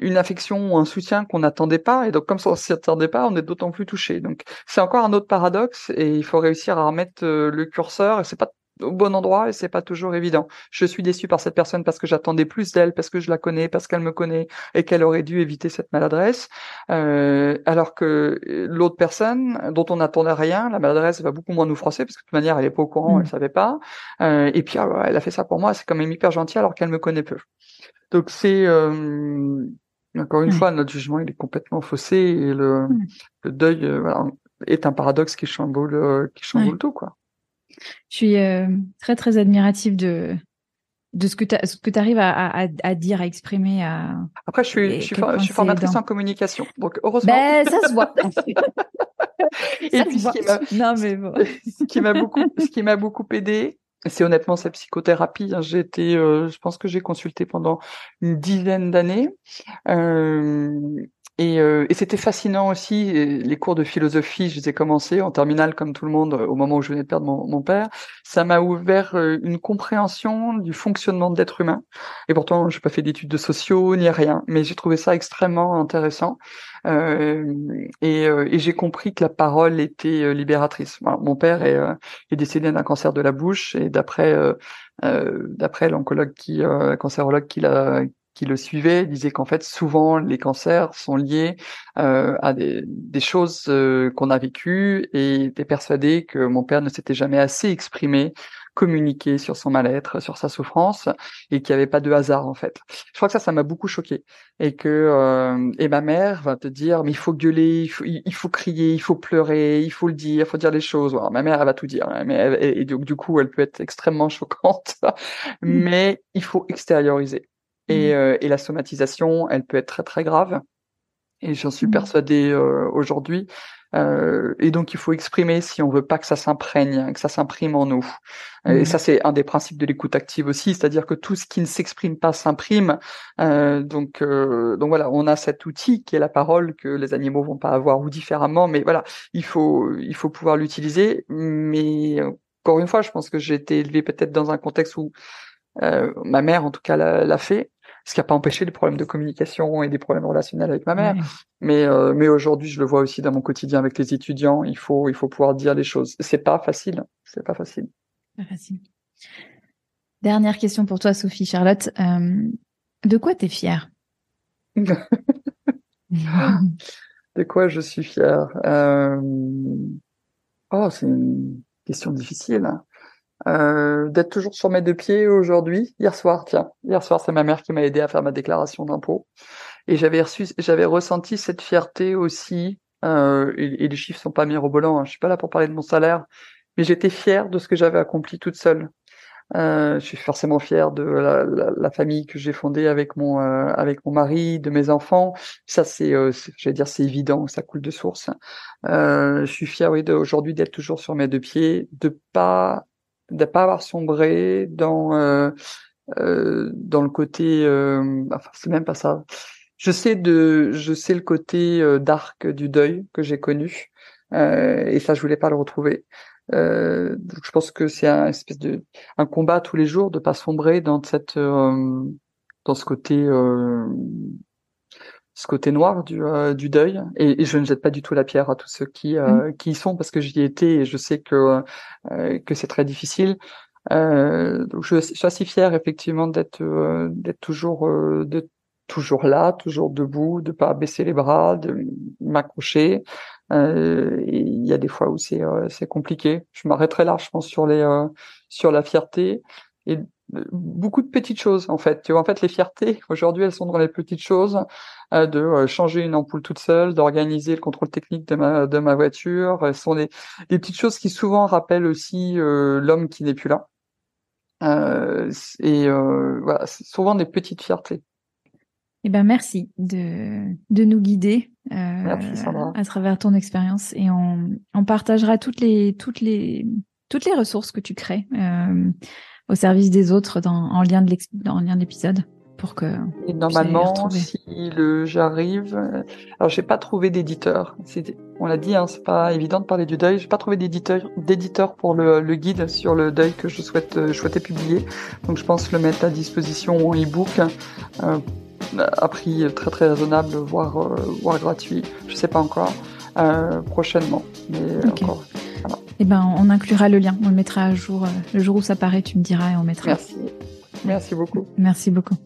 Speaker 2: une affection ou un soutien qu'on n'attendait pas. Et donc, comme ça, on s'y attendait pas, on est d'autant plus touché. Donc, c'est encore un autre paradoxe et il faut réussir à remettre euh, le curseur. Et c'est pas au bon endroit et c'est pas toujours évident. Je suis déçu par cette personne parce que j'attendais plus d'elle, parce que je la connais, parce qu'elle me connaît et qu'elle aurait dû éviter cette maladresse. Euh, alors que l'autre personne dont on n'attendait rien, la maladresse va beaucoup moins nous froisser parce que de toute manière elle est pas au courant, mmh. elle savait pas. Euh, et puis alors, elle a fait ça pour moi, c'est quand même hyper gentil alors qu'elle me connaît peu. Donc c'est euh, encore une fois, notre jugement il est complètement faussé et le, le deuil euh, voilà, est un paradoxe qui chamboule, euh, qui chamboule tout quoi.
Speaker 1: Je suis euh, très très admirative de de ce que tu arrives à, à, à, dire, à exprimer. À...
Speaker 2: Après, je suis, je suis, je suis formatrice en communication, donc heureusement.
Speaker 1: Ben, ça se voit.
Speaker 2: et puis, ce qui m'a, non mais bon. ce qui m'a beaucoup, ce qui m'a beaucoup aidé, c'est honnêtement cette psychothérapie. Hein. J'ai été, euh, je pense que j'ai consulté pendant une dizaine d'années. Euh, et, euh, et c'était fascinant aussi. Les cours de philosophie, je les ai commencés en terminale comme tout le monde au moment où je venais de perdre mon, mon père. Ça m'a ouvert une compréhension du fonctionnement de l'être humain. Et pourtant, je n'ai pas fait d'études de sociaux ni rien, mais j'ai trouvé ça extrêmement intéressant. Euh, et, et j'ai compris que la parole était libératrice. mon père est, est décédé d'un cancer de la bouche et d'après euh, d'après l'oncologue qui, euh, cancérologue qui l'a qui le suivait disait qu'en fait souvent les cancers sont liés euh, à des, des choses euh, qu'on a vécues et était persuadé que mon père ne s'était jamais assez exprimé communiqué sur son mal-être, sur sa souffrance, et qu'il n'y avait pas de hasard en fait. Je crois que ça, ça m'a beaucoup choqué, et que euh, et ma mère va te dire mais il faut gueuler, il faut, il faut crier, il faut pleurer, il faut le dire, il faut dire les choses. Alors, ma mère, elle va tout dire, hein, mais et, donc du coup, elle peut être extrêmement choquante, mmh. mais il faut extérioriser. Et, mmh. euh, et, la somatisation, elle peut être très très grave. Et j'en suis mmh. persuadée euh, aujourd'hui. Euh, et donc il faut exprimer si on veut pas que ça s'imprègne, que ça s'imprime en nous. Et mmh. ça c'est un des principes de l'écoute active aussi, c'est-à-dire que tout ce qui ne s'exprime pas s'imprime. Euh, donc donc voilà, on a cet outil qui est la parole que les animaux vont pas avoir ou différemment, mais voilà, il faut il faut pouvoir l'utiliser. Mais encore une fois, je pense que j'ai été élevé peut-être dans un contexte où ma mère en tout cas l'a fait ce qui n'a pas empêché des problèmes de communication et des problèmes relationnels avec ma mère. Mais, euh, mais aujourd'hui, je le vois aussi dans mon quotidien avec les étudiants. Il faut, il faut pouvoir dire les choses. C'est pas facile. C'est pas facile.
Speaker 1: Pas facile. Dernière question pour toi, Sophie Charlotte. Euh, de quoi tu es fière?
Speaker 2: De quoi je suis fière? Euh... Oh, c'est une question difficile. Euh, d'être toujours sur mes deux pieds aujourd'hui. Hier soir, tiens, hier soir, c'est ma mère qui m'a aidé à faire ma déclaration d'impôt. Et j'avais reçu, j'avais ressenti cette fierté aussi. Euh, et, les chiffres sont pas mirobolants. Hein. Je suis pas là pour parler de mon salaire, mais j'étais fière de ce que j'avais accompli toute seule. Euh, je suis forcément fière de la famille que j'ai fondée avec mon euh, avec mon mari, de mes enfants. Ça c'est, euh, je vais dire, c'est évident, ça coule de source. Euh, je suis fière, oui, aujourd'hui d'être toujours sur mes deux pieds, de pas de pas avoir sombré dans euh, euh, dans le côté euh, enfin c'est même pas ça. Je sais de je sais le côté euh, dark du deuil que j'ai connu euh, et ça je voulais pas le retrouver. Euh, donc je pense que c'est un espèce de un combat tous les jours de pas sombrer dans cette dans ce côté ce côté noir du, du deuil. Et, je ne jette pas du tout la pierre à tous ceux qui mmh. qui y sont parce que j'y étais et je sais que que c'est très difficile. donc je, suis assez fière effectivement d'être d'être toujours de toujours là, toujours debout, de pas baisser les bras, de m'accrocher. Euh, il y a des fois où c'est euh, c'est compliqué. Je m'arrêterai là, je pense, sur les euh, sur la fierté et beaucoup de petites choses en fait. Tu vois, en fait, les fiertés aujourd'hui, elles sont dans les petites choses de changer une ampoule toute seule, d'organiser le contrôle technique de ma de ma voiture. Elles sont des, des petites choses qui souvent rappellent aussi l'homme qui n'est plus là. et voilà, c'est souvent des petites fiertés.
Speaker 1: Eh ben merci de, de nous guider euh, à travers ton expérience et on, on partagera toutes les toutes les toutes les ressources que tu crées euh, au service des autres dans, en lien de l'épisode pour que
Speaker 2: et normalement si le j'arrive alors j'ai pas trouvé d'éditeur on l'a dit hein, c'est pas évident de parler du deuil j'ai pas trouvé d'éditeur d'éditeur pour le, le, guide sur le deuil que je souhaite je souhaitais publier donc je pense le mettre à disposition en ebook euh, à prix très très raisonnable, voire, euh, voire gratuit. Je sais pas encore. Euh, prochainement. Mais encore.
Speaker 1: Eh ben, on inclura le lien. On le mettra à jour. Euh, le jour où ça paraît, tu me diras et on mettra.
Speaker 2: Merci. Merci beaucoup.
Speaker 1: Merci beaucoup.